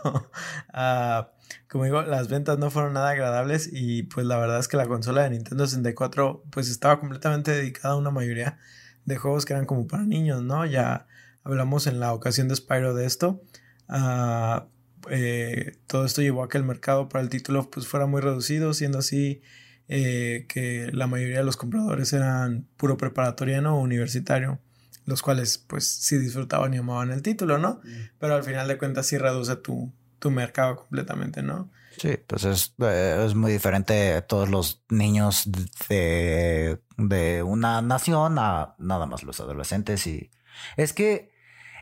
Ah, como digo, las ventas no fueron nada agradables y pues la verdad es que la consola de Nintendo 64 pues estaba completamente dedicada a una mayoría de juegos que eran como para niños, ¿no? Ya hablamos en la ocasión de Spyro de esto. Ah, eh, todo esto llevó a que el mercado para el título pues fuera muy reducido, siendo así eh, que la mayoría de los compradores eran puro preparatoriano o universitario, los cuales pues sí disfrutaban y amaban el título, ¿no? Pero al final de cuentas sí reduce tu, tu mercado completamente, ¿no? Sí, pues es, eh, es muy diferente a todos los niños de, de una nación a nada más los adolescentes y Es que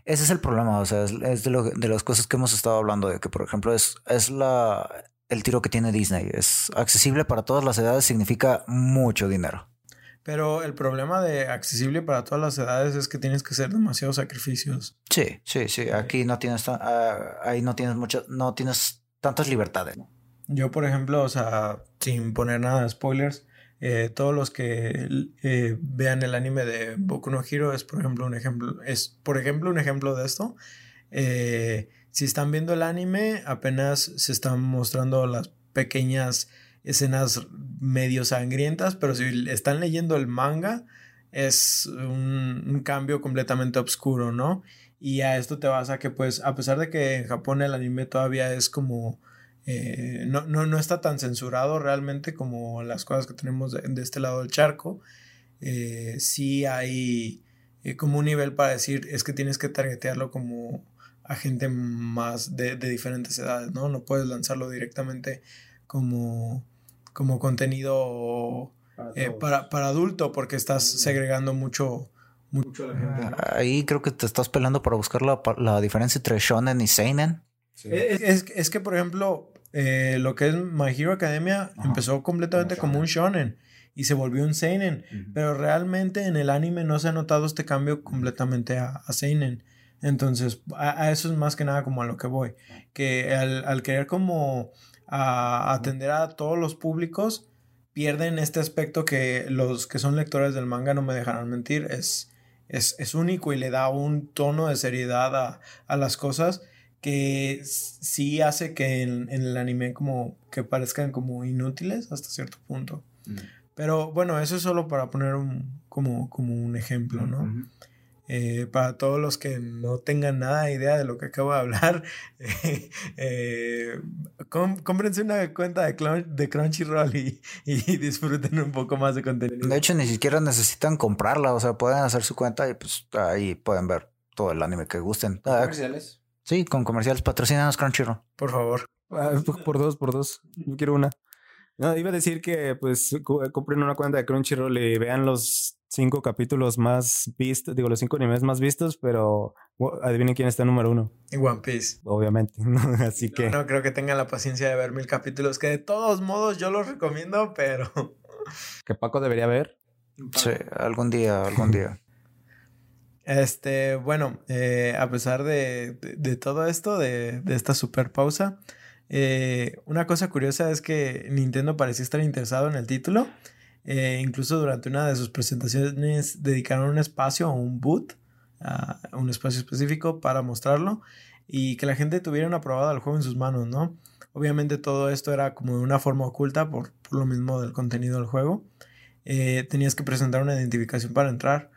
ese es el problema, o sea, es, es de, lo- de las cosas que hemos estado hablando, de que, por ejemplo, es, es la, el tiro que tiene Disney. Es accesible para todas las edades, significa mucho dinero. Pero el problema de accesible para todas las edades es que tienes que hacer demasiados sacrificios. Sí, sí, sí. Aquí no tienes, ah, ahí no tienes mucho, no tienes tantas libertades. Yo, por ejemplo, o sea, sin poner nada de spoilers, eh, todos los que eh, vean el anime de Boku no Hero es, por ejemplo, un ejemplo, es, por ejemplo, un ejemplo de esto. Eh, si están viendo el anime, apenas se están mostrando las pequeñas escenas medio sangrientas, pero si están leyendo el manga, es un, un cambio completamente oscuro, ¿no? Y a esto te vas a que, pues, a pesar de que en Japón el anime todavía es como eh, no, no, no está tan censurado realmente como las cosas que tenemos de, de este lado del charco. Eh, sí hay eh, como un nivel para decir es que tienes que targetearlo como a gente más de, de diferentes edades, ¿no? No puedes lanzarlo directamente como, como contenido eh, para, para adulto porque estás segregando mucho, mucho a la gente. ¿no? Ahí creo que te estás peleando para buscar la, la diferencia entre shonen y seinen. Es, es- es que, por ejemplo, eh, lo que es My Hero Academia Ajá. empezó completamente como un shonen. y se volvió un seinen, pero realmente en el anime no se ha notado este cambio completamente a, a seinen. Entonces, a, a eso es más que nada como a lo que voy, que al, al querer como a- atender a todos los públicos, pierden este aspecto que los que son lectores del manga no me dejarán mentir, es, es, es único y le da un tono de seriedad a, a las cosas que sí hace que en, en el anime como que parezcan como inútiles hasta cierto punto. Pero bueno, eso es solo para poner un, como, como un ejemplo, ¿no? Eh, para todos los que no tengan nada de idea de lo que acabo de hablar, eh, eh, cómprense una cuenta de, de Crunchyroll y, y disfruten un poco más de contenido. De hecho, ni siquiera necesitan comprarla, o sea, pueden hacer su cuenta y pues ahí pueden ver todo el anime que gusten. Ah, Comerciales. Sí, con comerciales patrocinados Crunchyroll. Por favor. Ah, por- dos, por dos. Yo quiero una. No, iba a decir que pues compren una cuenta de Crunchyroll y vean los cinco capítulos más vistos, digo, los cinco animes más vistos, pero adivinen quién está número uno, Y One Piece. obviamente. ¿no? Así que No creo que tengan la paciencia de ver mil capítulos, que de todos modos yo los recomiendo, pero... que Paco debería ver. Sí, algún día, algún día. Este, bueno, eh, a pesar de, de- todo esto, de, de esta super pausa, eh, una cosa curiosa es que Nintendo parecía estar interesado en el título. Eh, incluso durante una de sus presentaciones dedicaron un espacio o un boot, a un espacio específico para mostrarlo y que la gente tuviera una probada del juego en sus manos, ¿no? Obviamente todo esto era como de una forma oculta por, por lo mismo del contenido del juego. Tenías que presentar una identificación para entrar.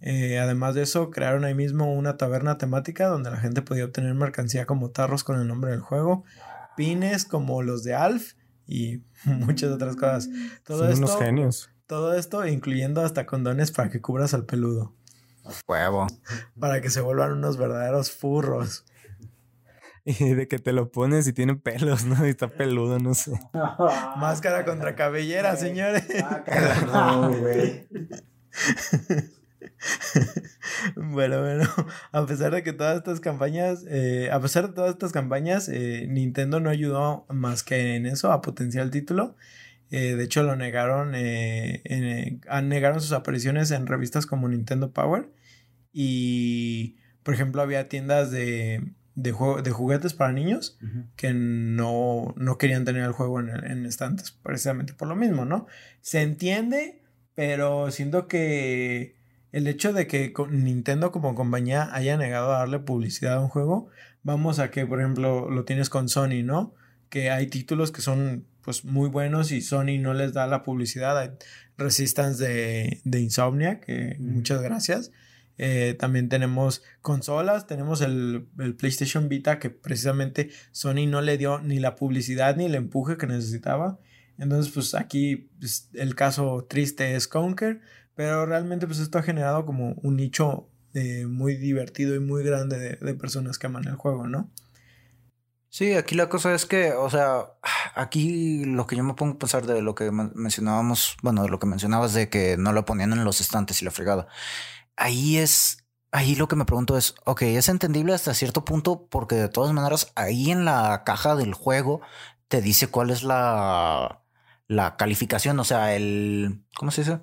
Eh, además de eso, crearon ahí mismo una taberna temática donde la gente podía obtener mercancía como tarros con el nombre del juego, pines como los de Alf y muchas otras cosas. Todo Son esto, unos genios. todo esto incluyendo hasta condones para que cubras al peludo, Huevo. para que se vuelvan unos verdaderos furros. Y de que te lo pones y tiene pelos, ¿no? Y está peludo, no sé. Máscara contra cabellera, señores. No, güey. Bueno, bueno, a pesar de que todas estas campañas, eh, a pesar de todas estas campañas, eh, Nintendo no ayudó más que en eso a potenciar el título. Eh, de hecho, lo negaron, en, negaron sus apariciones en revistas como Nintendo Power. Y, por ejemplo, había tiendas de, de, juego- de juguetes para niños que no, no querían tener el juego en, en estantes, precisamente por lo mismo, ¿no? Se entiende, pero siento que el hecho de que Nintendo como compañía haya negado a darle publicidad a un juego, vamos a que, por ejemplo, lo tienes con Sony, ¿no? Que hay títulos que son pues muy buenos y Sony no les da la publicidad. Hay Resistance de, de Insomnia, que muchas gracias. Eh, también tenemos consolas, tenemos el, el PlayStation Vita que precisamente Sony no le dio ni la publicidad ni el empuje que necesitaba. Entonces, pues aquí pues, el caso triste es Conker, pero realmente pues esto ha generado como un nicho eh, muy divertido y muy grande de, personas que aman el juego, ¿no? Sí, aquí la cosa es que, o sea, aquí lo que yo me pongo a pensar de lo que men- mencionábamos, bueno, de lo que mencionabas de que no lo ponían en los estantes y la fregada. Ahí es ahí lo que me pregunto es, ok, es entendible hasta cierto punto porque de todas maneras ahí en la caja del juego te dice cuál es la, la calificación, o sea, el, ¿cómo se dice?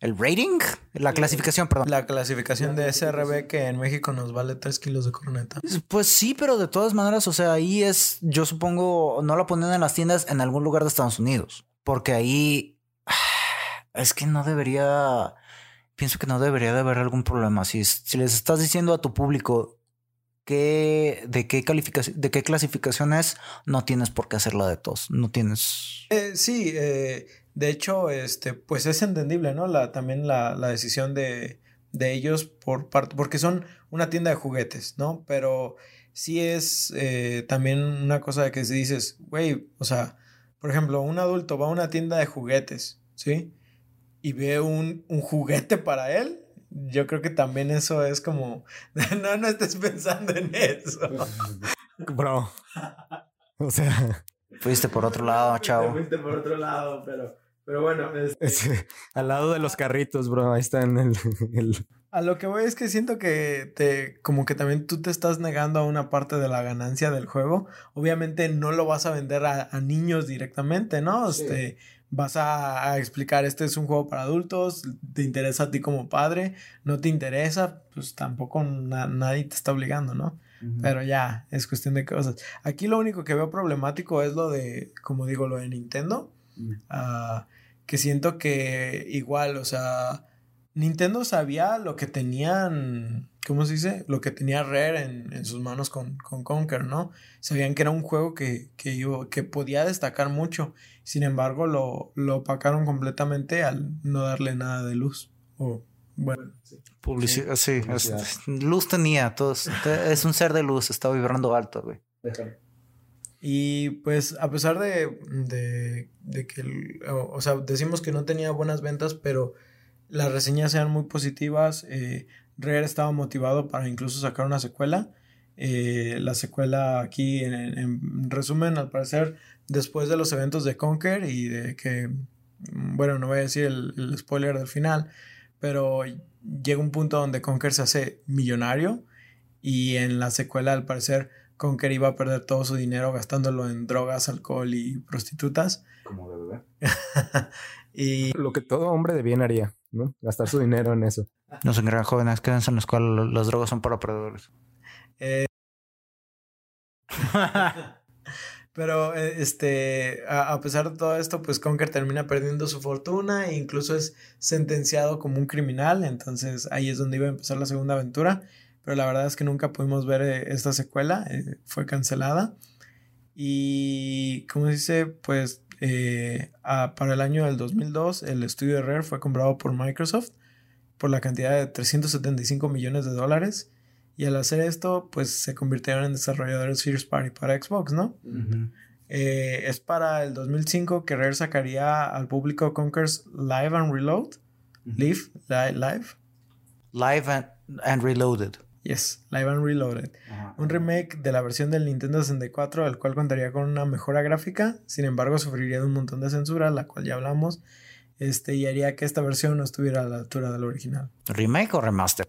El rating, la clasificación, perdón. La clasificación de SRB que en México nos vale 3 kilos de corneta. Pues sí, pero de todas maneras, o sea, ahí es, yo supongo, no la ponen en las tiendas en algún lugar de Estados Unidos, porque ahí es que no debería, pienso que no debería de haber algún problema. Si, si les estás diciendo a tu público qué, de qué calificación, de qué clasificación es, no tienes por qué hacerla de todos. No tienes. Eh, sí, eh, de hecho, este, pues es entendible, ¿no? La, también la, la decisión de, de ellos por parte, porque son una tienda de juguetes, ¿no? Pero sí es eh, también una cosa de que si dices, güey, o sea, por ejemplo, un adulto va a una tienda de juguetes, ¿sí? Y ve un, un juguete para él, yo creo que también eso es como, no, no estés pensando en eso. Bro. O sea, Fuiste por otro lado, chavo. fuiste por otro lado, pero, pero bueno, este, es- al lado de los carritos, bro. Ahí está en el, el- A lo que voy es que siento que te, como que también tú te estás negando a una parte de la ganancia del juego. Obviamente no lo vas a vender a, a niños directamente, ¿no? Sí. Este, vas a, a explicar, este es un juego para adultos, te interesa a ti como padre, no te interesa, pues tampoco na- nadie te está obligando, ¿no? Pero ya, es cuestión de cosas. Aquí lo único que veo problemático es lo de, como digo, lo de Nintendo. Mm. Que siento que igual, o sea, Nintendo sabía lo que tenían, ¿cómo se dice? Lo que tenía Rare en, en sus manos con, con Conker, ¿no? Sabían que era un juego que, que, iba- que podía destacar mucho. Sin embargo, lo, lo opacaron completamente al no darle nada de luz. O, bueno, sí. Publicidad, sí. publicidad. luz tenía, todos. Es un ser de luz, está vibrando alto, güey. déjalo. Y pues a pesar de, de, de que, o, sea, decimos que no tenía buenas ventas, pero las reseñas eran muy positivas. Eh, estaba motivado para incluso sacar una secuela. Eh, la secuela aquí, en, en resumen, al parecer, después de los eventos de Conker y de que, mm, bueno, no voy a decir el, el spoiler del final, pero llega un punto donde Conker se hace millonario y en la secuela, al parecer, Conker iba a perder todo su dinero gastándolo en drogas, alcohol y prostitutas. Como de bebé. y lo que todo hombre de bien haría, ¿no? Gastar su dinero en eso. No se crean jóvenes, quédense en la escuela, las drogas son para perdedores. Eh, pero eh, este, a, a pesar de todo esto, pues Conker termina perdiendo su fortuna e incluso es sentenciado como un criminal. Entonces ahí es donde iba a empezar la segunda aventura. Pero la verdad es que nunca pudimos ver eh, esta secuela, eh, fue cancelada. Y como se dice, pues eh, a- para el año del 2002 el estudio de Rare fue comprado por Microsoft por la cantidad de 375 millones de dólares. Y al hacer esto, pues se convirtieron en desarrolladores First Party para Xbox, ¿no? Eh, es para el 2005 que Rare sacaría al público Conker's Live and Reload. Live, li- live. Live and, and Reloaded. Yes, Live and Reloaded. Un remake de la versión del Nintendo 64, el cual contaría con una mejora gráfica, sin embargo sufriría de un montón de censura, la cual ya hablamos, este, y haría que esta versión no estuviera a la altura del original. ¿Remake o remaster?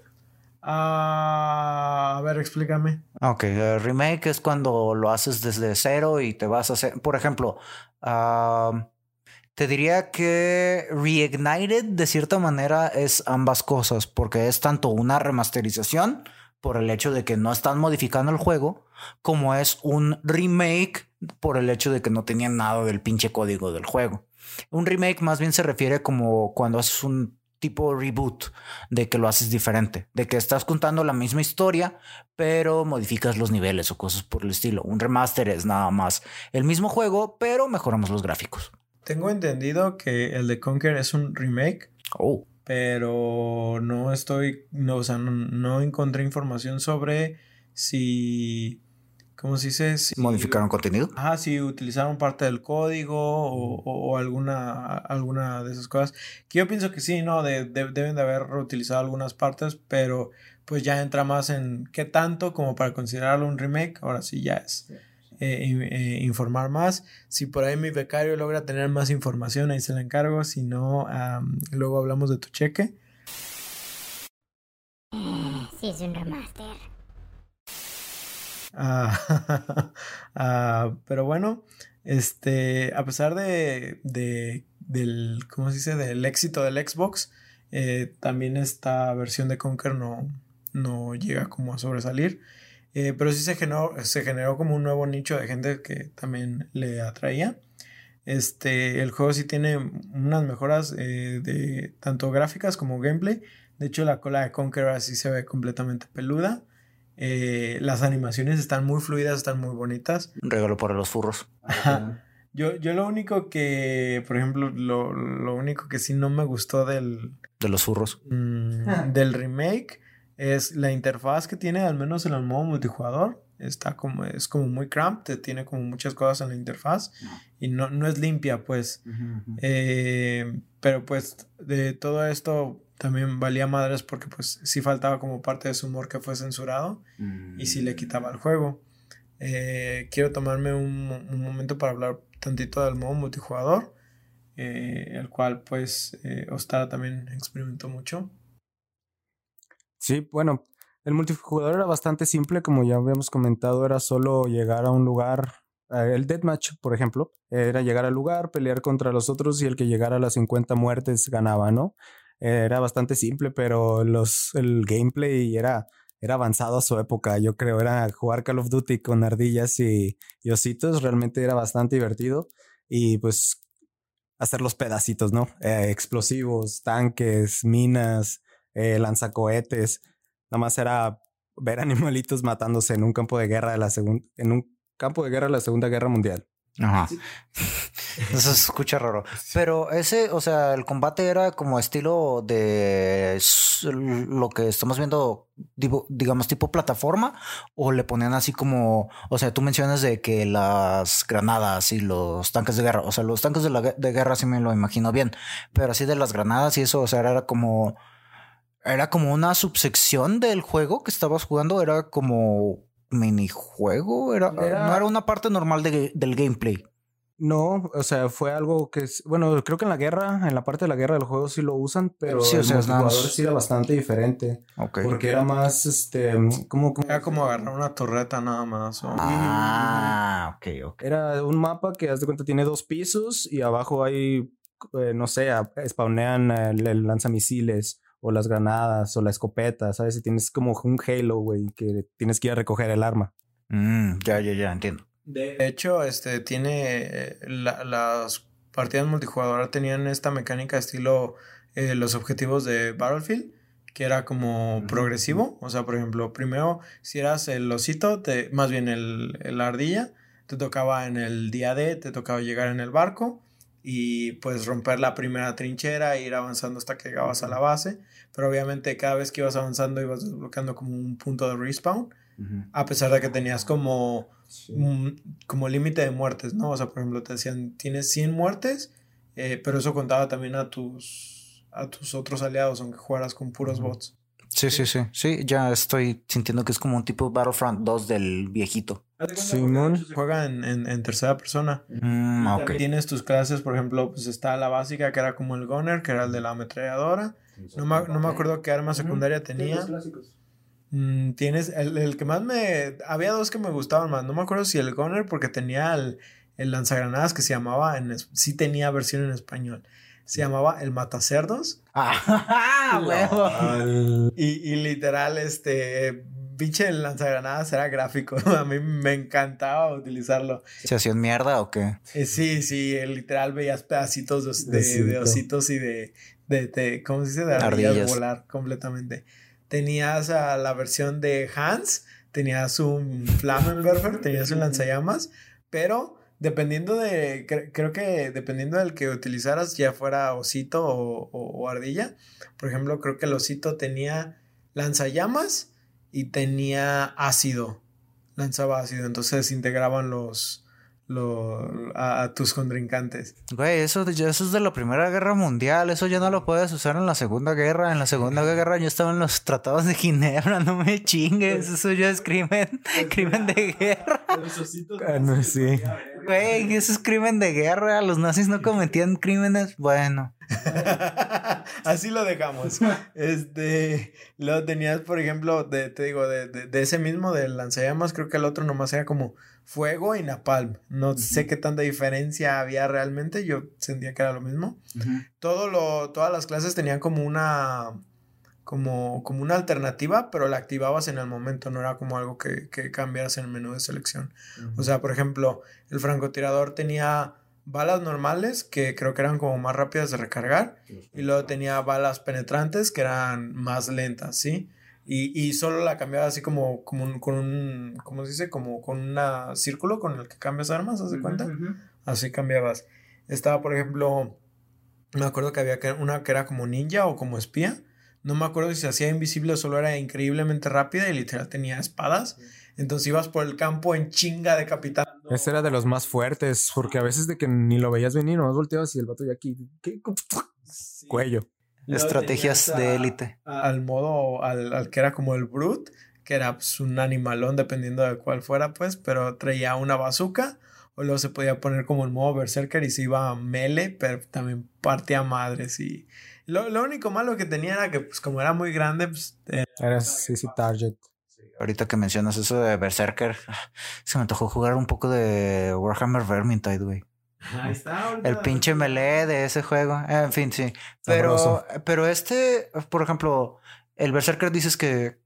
Ah, a ver, explícame. Ok, eh, remake es cuando lo haces desde cero y te vas a hacer, por ejemplo, ah, te diría que Reignited de cierta manera es ambas cosas, porque es tanto una remasterización por el hecho de que no están modificando el juego, como es un remake por el hecho de que no tenían nada del pinche código del juego. Un remake más bien se refiere como cuando haces un tipo reboot, de que lo haces diferente, de que estás contando la misma historia, pero modificas los niveles o cosas por el estilo. Un remaster es nada más el mismo juego, pero mejoramos los gráficos. Tengo entendido que el de Conker es un remake, Oh, pero no estoy, no, o sea, no, no encontré información sobre si, ¿cómo se dice? Si, modificaron contenido. Ajá, si utilizaron parte del código o, o- o alguna, alguna de esas cosas. Que yo pienso que sí, ¿no? De- de- deben de haber reutilizado algunas partes, pero pues ya entra más en qué tanto como para considerarlo un remake. Ahora sí ya es eh, informar más. Si por ahí mi becario logra tener más información, ahí se la encargo. Si no, luego hablamos de tu cheque. Sí, es un remaster. Ah, ah, pero bueno, este, a pesar de, de del, ¿cómo se dice? Del éxito del Xbox, eh, también esta versión de Conker no, no llega como a sobresalir. Eh, pero sí se generó, se generó como un nuevo nicho de gente que también le atraía. Este, el juego sí tiene unas mejoras eh, de tanto gráficas como gameplay. De hecho, la cola de Conker así se ve completamente peluda. las animaciones están muy fluidas, están muy bonitas. Un regalo para los furros. Yo, yo lo único que, por ejemplo, lo, lo único que sí no me gustó del... De los furros. Mm, del remake es la interfaz que tiene, al menos en el modo multijugador. Está como, es como muy cramped, tiene como muchas cosas en la interfaz y no, no es limpia, pues. Eh, pero pues de todo esto también valía madres porque pues sí faltaba como parte de su humor que fue censurado y sí le quitaba el juego. Eh, quiero tomarme un, un, momento para hablar tantito del modo multijugador, eh, el cual pues Ostara también experimentó mucho. Sí, bueno, el multijugador era bastante simple, como ya habíamos comentado, era solo llegar a un lugar, el deathmatch, por ejemplo, era llegar al lugar, pelear contra los otros y el que llegara a las 50 muertes ganaba, ¿no? Era bastante simple, pero los, el gameplay era era avanzado a su época, yo creo. Era jugar Call of Duty con ardillas y, ositos, realmente era bastante divertido. Y pues hacer los pedacitos, ¿no? Eh, explosivos, tanques, minas, eh, lanzacohetes. Nada más era ver animalitos matándose en un campo de guerra de la segunda, en un campo de guerra de la Segunda Guerra Mundial. Ajá. Eso se escucha raro. Pero ese, o sea, el combate era como estilo de lo que estamos viendo, digamos, tipo plataforma, o le ponían así como, o sea, tú mencionas de que las granadas y los tanques de guerra, o sea, los tanques de, la, de guerra sí me lo imagino bien, pero así de las granadas y eso, o sea, era como, era como una subsección del juego que estabas jugando, era como minijuego, era, no era una parte normal del gameplay. No, o sea, fue algo que bueno, creo que en la guerra, en la parte de la guerra del juego sí lo usan, pero sí, o sea, el sí era bastante diferente. Porque era más, este, como, Era como agarrar una torreta nada más. Ah, ok, ok. Era un mapa que, haz de cuenta, tiene dos pisos y abajo hay, eh, no sé, spawnean el, lanzamisiles o las granadas o la escopeta, ¿sabes? Y tienes como un halo, güey, que tienes que ir a recoger el arma. Mm, ya, ya, ya, entiendo. De hecho, este tiene eh, las partidas multijugador tenían esta mecánica estilo eh, los objetivos de Battlefield, que era como progresivo. O sea, por ejemplo, primero, si eras el osito, te, más bien el, el ardilla, te tocaba en el día D, te tocaba llegar en el barco y pues romper la primera trinchera e ir avanzando hasta que llegabas a la base. Pero obviamente cada vez que ibas avanzando ibas desbloqueando como un punto de respawn, a pesar de que tenías como como límite de muertes, ¿no? O sea, por ejemplo, te decían, tienes 100 muertes, eh, pero eso contaba también a tus, a tus otros aliados, aunque jugaras con puros bots. Sí, sí, sí. Sí, ya estoy sintiendo que es como un tipo Battlefront 2 del viejito. Simón juega en, en, tercera persona. Mm, Tienes tus clases, por ejemplo, pues está la básica que era como el Gunner, que era el de la ametralladora. No me, no me acuerdo qué arma secundaria tenía. Mm, tienes el, el, que más me. Había dos que me gustaban más. No me acuerdo si el Gunner, porque tenía el, el lanzagranadas que se llamaba. En, sí tenía versión en español. Se llamaba el Matacerdos. Ah, y, y literal, este. Pinche lanzagranadas era gráfico. A mí me encantaba utilizarlo. ¿Se hacían mierda o qué? Eh, sí, sí. Literal veías pedacitos de, de, ositos y de, de, ¿Cómo se dice? De ardillas volar completamente tenías a la versión de Hans, tenías un Flammenwerfer, tenías un lanzallamas, pero dependiendo de, creo que dependiendo del que utilizaras, ya fuera osito o, ardilla, por ejemplo, creo que el osito tenía lanzallamas y tenía ácido, lanzaba ácido, entonces integraban los, lo, a, a tus contrincantes. Güey, eso, de- eso es de la Primera Guerra Mundial. Eso ya no lo puedes usar en la Segunda Guerra. En la Segunda Guerra yo estaba en los tratados de Ginebra. No me chingues. Eso ya es crimen. crimen de guerra. Ah, sí. Güey, eso es crimen de guerra. Los nazis no cometían crímenes. Bueno. Así lo dejamos. Este, lo tenías, por ejemplo, de, te digo, de, de, de ese mismo del lanzallamas, creo que el otro nomás era como fuego y napalm. No sé qué tanta diferencia había realmente. Yo sentía que era lo mismo. Todo lo, todas las clases tenían como una, como, como una alternativa, pero la activabas en el momento, no era como algo que, que cambiaras en el menú de selección. O sea, por ejemplo, el francotirador tenía balas normales que creo que eran como más rápidas de recargar y luego tenía balas penetrantes que eran más lentas, ¿sí? Y, y solo la cambiaba así como, como un, con un, ¿cómo se dice? Como con un círculo con el que cambias armas, ¿haz de cuenta? Así cambiabas. Estaba, por ejemplo, me acuerdo que había una que era como ninja o como espía. No me acuerdo si se hacía invisible o solo era increíblemente rápida y literal tenía espadas. Entonces ibas por el campo en chinga decapitando. Ese era de los más fuertes, porque a veces de que ni lo veías venir, nomás volteabas y el vato ya aquí, ¿qué? cuello. Estrategias de élite. Al modo, al, al que era como el Brute, que era pues, un animalón dependiendo de cuál fuera, pues, pero traía una bazooka. O luego se podía poner como el modo Berserker y se iba a melee, pero también partía madres. Y lo, lo único malo que tenía era que, pues, como era muy grande, pues, eh, Era sí, sí, target. Ahorita que mencionas eso de Berserker, se me antojó jugar un poco de Warhammer Vermintide, güey. Ahí está. ahorita- El pinche melee de ese juego. Eh, En fin, sí. Pero, Sabroso. pero este, por ejemplo, el Berserker dices que,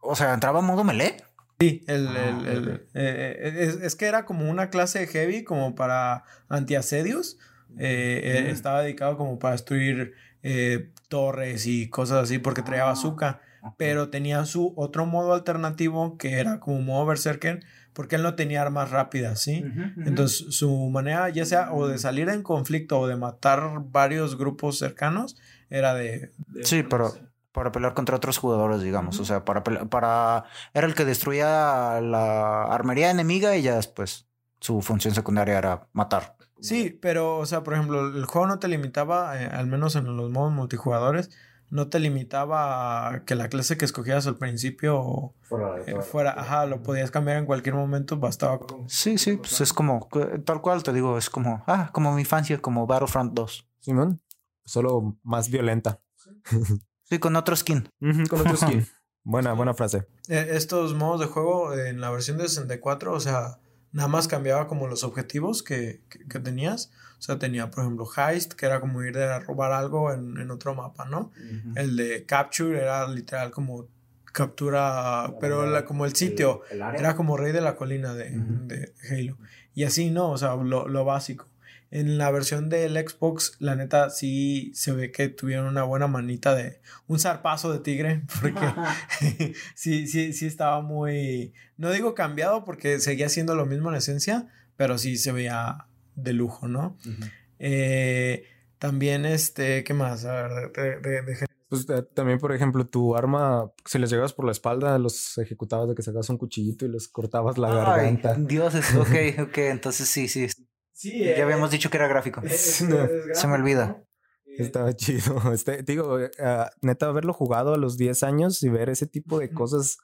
o sea, entraba en modo melee. Sí, el, Ah, el- eh, eh, es, es que era como una clase heavy como para antiasedios. eh, eh, estaba dedicado como para destruir eh, torres y cosas así porque traía bazooka. Pero tenía su otro modo alternativo que era como modo berserker porque él no tenía armas rápidas, ¿sí? Entonces su manera ya sea o de salir en conflicto o de matar varios grupos cercanos era de... de Sí, pero para pelear contra otros jugadores, digamos. O sea, para, para... Era el que destruía la armería enemiga y ya después su función secundaria era matar. Sí, pero, o sea, por ejemplo, el juego no te limitaba, eh, al menos en los modos multijugadores, no te limitaba a que la clase que escogieras al principio eh, fuera, ajá, lo podías cambiar en cualquier momento, bastaba con... Sí, sí, pues es como, tal cual te digo, es como, ah, como mi infancia, como Battlefront 2. Simón, solo más violenta. Sí, con otro skin. Con otro skin. Buena, buena frase. Eh, estos modos de juego en la versión de 64, o sea, nada más cambiaba como los objetivos que, que, que tenías. O sea, tenía, por ejemplo, Heist, que era como ir a robar algo en, en otro mapa, ¿no? El de Capture era literal como captura, pero la- como el sitio. Era como rey de la colina de, Ujú. de Halo. Y así, ¿no? O sea, lo, lo básico. En la versión del Xbox, la neta, sí se ve que tuvieron una buena manita de un zarpazo de tigre, porque sí, sí, sí estaba muy, no digo cambiado porque seguía siendo lo mismo en esencia, pero sí se veía de lujo, ¿no? Eh, también, este, ¿qué más? A ver, de- de- de- Pues eh, también, por ejemplo, tu arma, si les llegabas por la espalda, los ejecutabas de que sacabas un cuchillito y les cortabas la Ay, garganta. dioses, ok, ok, entonces sí, sí. Sí, Ya habíamos dicho que era gráfico. Se me olvida. Estaba chido. Este, digo, eh, ah, neta, haberlo jugado a los 10 años y ver ese tipo de cosas,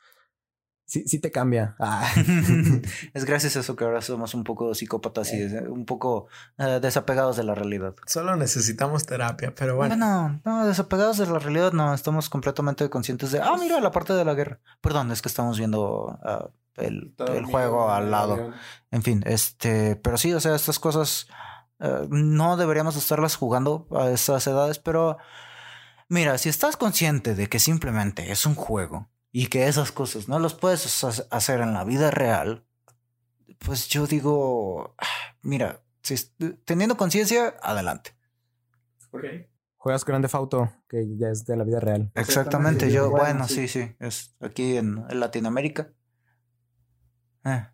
sí, sí te cambia. Ah. es gracias a eso que ahora somos un poco psicópatas y eh, un poco eh, desapegados de la realidad. Solo necesitamos terapia, pero bueno. Bueno, no, desapegados de la realidad, no, estamos completamente conscientes de, ah, mira la parte de la guerra. Perdón, es que estamos viendo ah, el, el juego al lado. En fin, este, pero sí, o sea, estas cosas eh, no deberíamos estarlas jugando a estas edades, pero mira, si estás consciente de que simplemente es un juego y que esas cosas no las puedes ha- hacer en la vida real, pues yo digo, ah, mira, si est- teniendo conciencia, adelante. Juegas Grande Auto, que ya es de la vida real. Exactamente, yo, Bueno, bueno, sí. sí, sí, es aquí en, en Latinoamérica. Eh,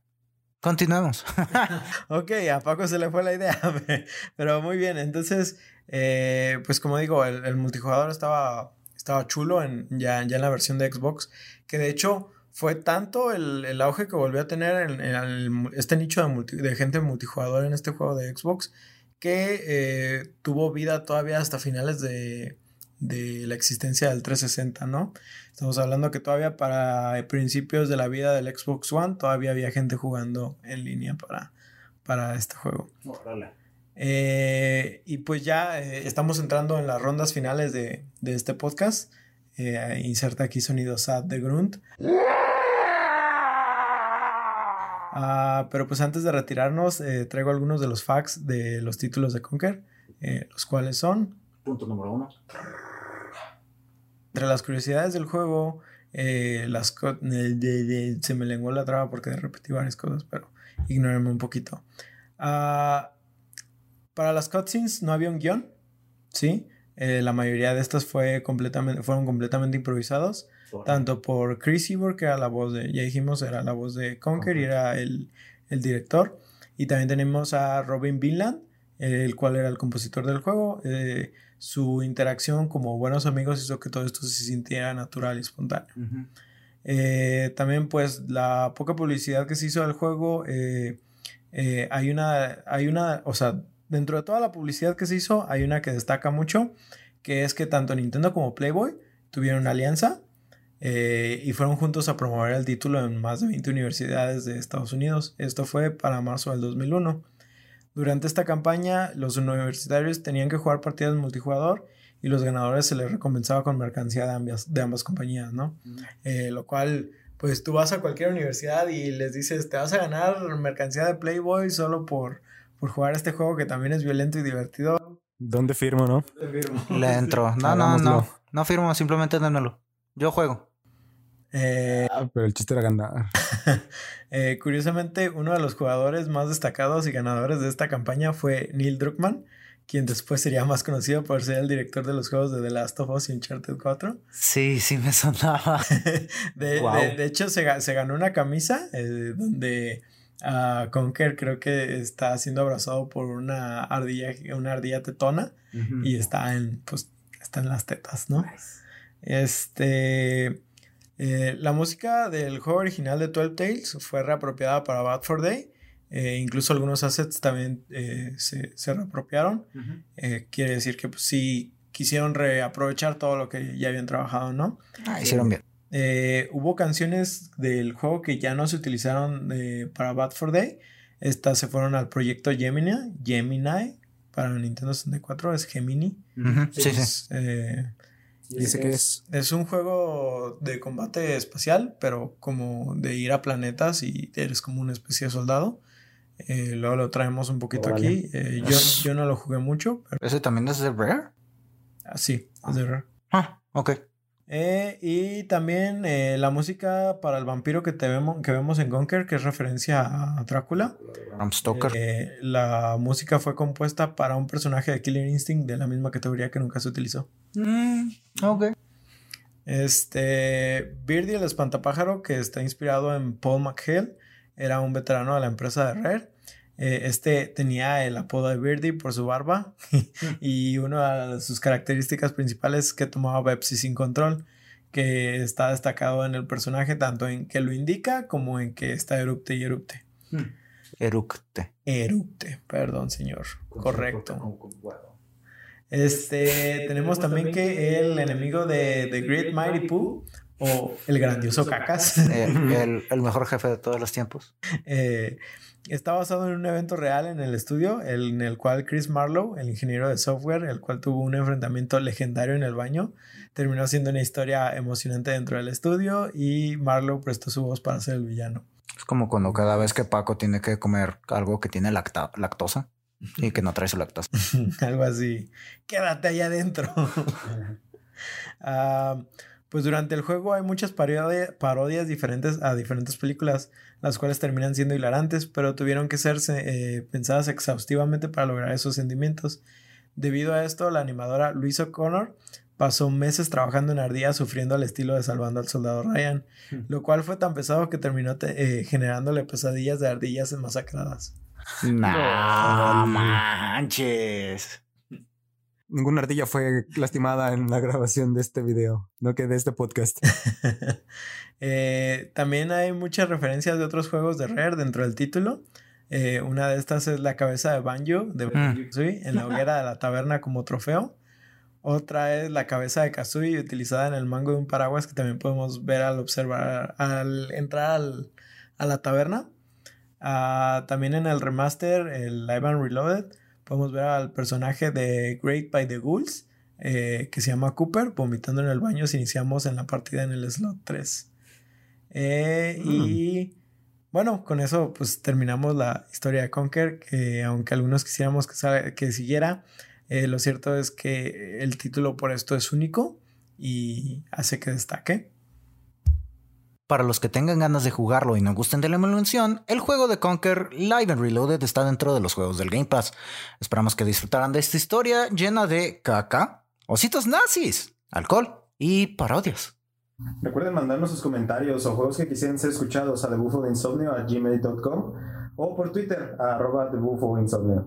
Continuemos. Ok, a Paco se le fue la idea, pero muy bien. Entonces, eh, pues como digo, el, el multijugador estaba, estaba chulo en, ya, ya en la versión de Xbox, que de hecho fue tanto el, el auge que volvió a tener este nicho de gente multijugador en este juego de Xbox que eh, tuvo vida todavía hasta finales de, de la existencia del 360, ¿no? Estamos hablando que todavía para principios de la vida del Xbox One todavía había gente jugando en línea para, para este juego. Eh, y pues ya eh, estamos entrando en las rondas finales de, de este podcast. Eh, inserta aquí sonido sad de Grunt. Ah, pero pues antes de retirarnos, traigo algunos de los facts de los títulos de Conker, eh, los cuales son, Punto número uno. entre las curiosidades del juego, las co- de- de- se me lenguó la traba porque repetí varias cosas, pero ignórenme un poquito. Ah, para las cutscenes no había un guion, ¿sí? Eh, la mayoría de estas fue completamente, fueron completamente improvisados. tanto por Chris Evor, que era la voz de, ya dijimos, era la voz de Conker y era el, el director. Y también tenemos a Robin Vinland, el cual era el compositor del juego. Eh, su interacción como buenos amigos hizo que todo esto se sintiera natural y espontáneo. Eh, también pues la poca publicidad que se hizo del juego, hay una, hay una, o sea, dentro de toda la publicidad que se hizo, hay una que destaca mucho, que es que tanto Nintendo como Playboy tuvieron una alianza eh, y fueron juntos a promover el título en más de 20 universidades de Estados Unidos. Esto fue para marzo del 2001. Durante esta campaña, los universitarios tenían que jugar partidas multijugador y los ganadores se les recompensaba con mercancía de ambas, de ambas compañías, ¿no? Eh, lo cual, pues tú vas a cualquier universidad y les dices, te vas a ganar mercancía de Playboy solo por, por jugar este juego que también es violento y divertido. ¿Dónde firmo, no? Le entro. No, no, no. No firmo, simplemente démelo. Yo juego. Eh, Ah, pero el chiste era ganar. eh, curiosamente, uno de los jugadores más destacados y ganadores de esta campaña fue Neil Druckmann, quien después sería más conocido por ser el director de los juegos de The Last of Us y Uncharted 4. Sí, sí me sonaba. De, Wow. de- de hecho, se ganó una camisa eh, donde Conker creo que está siendo abrazado por una ardilla, una ardilla tetona y está en, pues, está en las tetas, ¿no? Este, eh, la música del juego original de 12 Tales fue reapropiada para Bad for Day. eh, incluso algunos assets también eh, se, se reapropiaron. Eh, quiere decir que pues, sí quisieron reaprovechar todo lo que ya habían trabajado, ¿no? Ah, hicieron bien. Eh, hubo canciones del juego que ya no se utilizaron eh, para Bad for Day. Estas se fueron al proyecto Gemini, Gemini para Nintendo 64, es Gemini. Ujú, Sí, sí. Es, eh, Dice que es. es un juego de combate espacial, pero como de ir a planetas y eres como una especie de soldado. Eh, luego lo traemos un poquito aquí. Eh, yo, yo no lo jugué mucho, pero ¿Ese también es de Rare? así, es de raro. Ah, ok. Eh, y también eh, la música para el vampiro que, te vemos, que vemos en Conker, que es referencia a Drácula. Bram Stoker. Eh, la música fue compuesta para un personaje de Killer Instinct de la misma categoría que nunca se utilizó. Mm, ok. Este, Birdie el espantapájaro, que está inspirado en Paul McHale, era un veterano de la empresa de Rare. Eh, este tenía el apodo de Birdie por su barba y una de sus características principales es que tomaba Pepsi sin control, que está destacado en el personaje tanto en que lo indica como en que está erupte y erupte. Eructe. Erupte, perdón señor, correcto. Este, tenemos también que el enemigo de The Great Mighty Pooh o el grandioso Cacas el, el mejor jefe de todos los tiempos. eh, está basado en un evento real en el estudio el- en el cual Chris Marlowe, el ingeniero de software, el cual tuvo un enfrentamiento legendario en el baño, terminó siendo una historia emocionante dentro del estudio y Marlowe prestó su voz para ser el villano. Es como cuando cada vez que Paco tiene que comer algo que tiene lacta- lactosa y que no trae su lactosa. Algo así. Quédate allá adentro. Ah, pues durante el juego hay muchas parodi- parodias diferentes a diferentes películas, las cuales terminan siendo hilarantes, pero tuvieron que ser eh, pensadas exhaustivamente para lograr esos sentimientos. Debido a esto, la animadora Louise O'Connor pasó meses trabajando en ardillas sufriendo al estilo de Salvando al Soldado Ryan, lo cual fue tan pesado que terminó te- eh, generándole pesadillas de ardillas enmasacradas. No manches. Ninguna ardilla fue lastimada en la grabación de este video, no que de este podcast. Eh, también hay muchas referencias de otros juegos de Rare dentro del título. Eh, una de estas es la cabeza de Banjo de Banjo-Kazooie en la hoguera de la taberna como trofeo. Otra es la cabeza de Kazooie utilizada en el mango de un paraguas que también podemos ver al observar, al entrar al- a la taberna. Ah, también en el remaster, el Live and Reloaded, podemos ver al personaje de Great by the Ghouls, eh, que se llama Cooper, vomitando en el baño si iniciamos en la partida en el slot 3. Eh, Y bueno, con eso pues terminamos la historia de Conker, que aunque algunos quisiéramos que, que siguiera, eh, lo cierto es que el título por esto es único y hace que destaque. Para los que tengan ganas de jugarlo y no gusten de la emulación, el juego de Conker Live and Reloaded está dentro de los juegos del Game Pass. Esperamos que disfrutaran de esta historia llena de caca, ositos nazis, alcohol y parodias. Recuerden mandarnos sus comentarios o juegos que quisieran ser escuchados a debufo de insomnio a gmail.com o por Twitter a arroba debufo insomnio.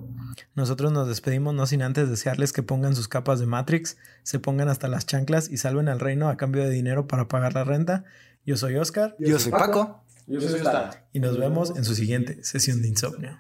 Nosotros nos despedimos no sin antes desearles que pongan sus capas de Matrix, se pongan hasta las chanclas y salven al reino a cambio de dinero para pagar la renta. Yo soy Oscar. Yo, soy Paco. Yo soy Star. Y nos vemos en su siguiente sesión de insomnio.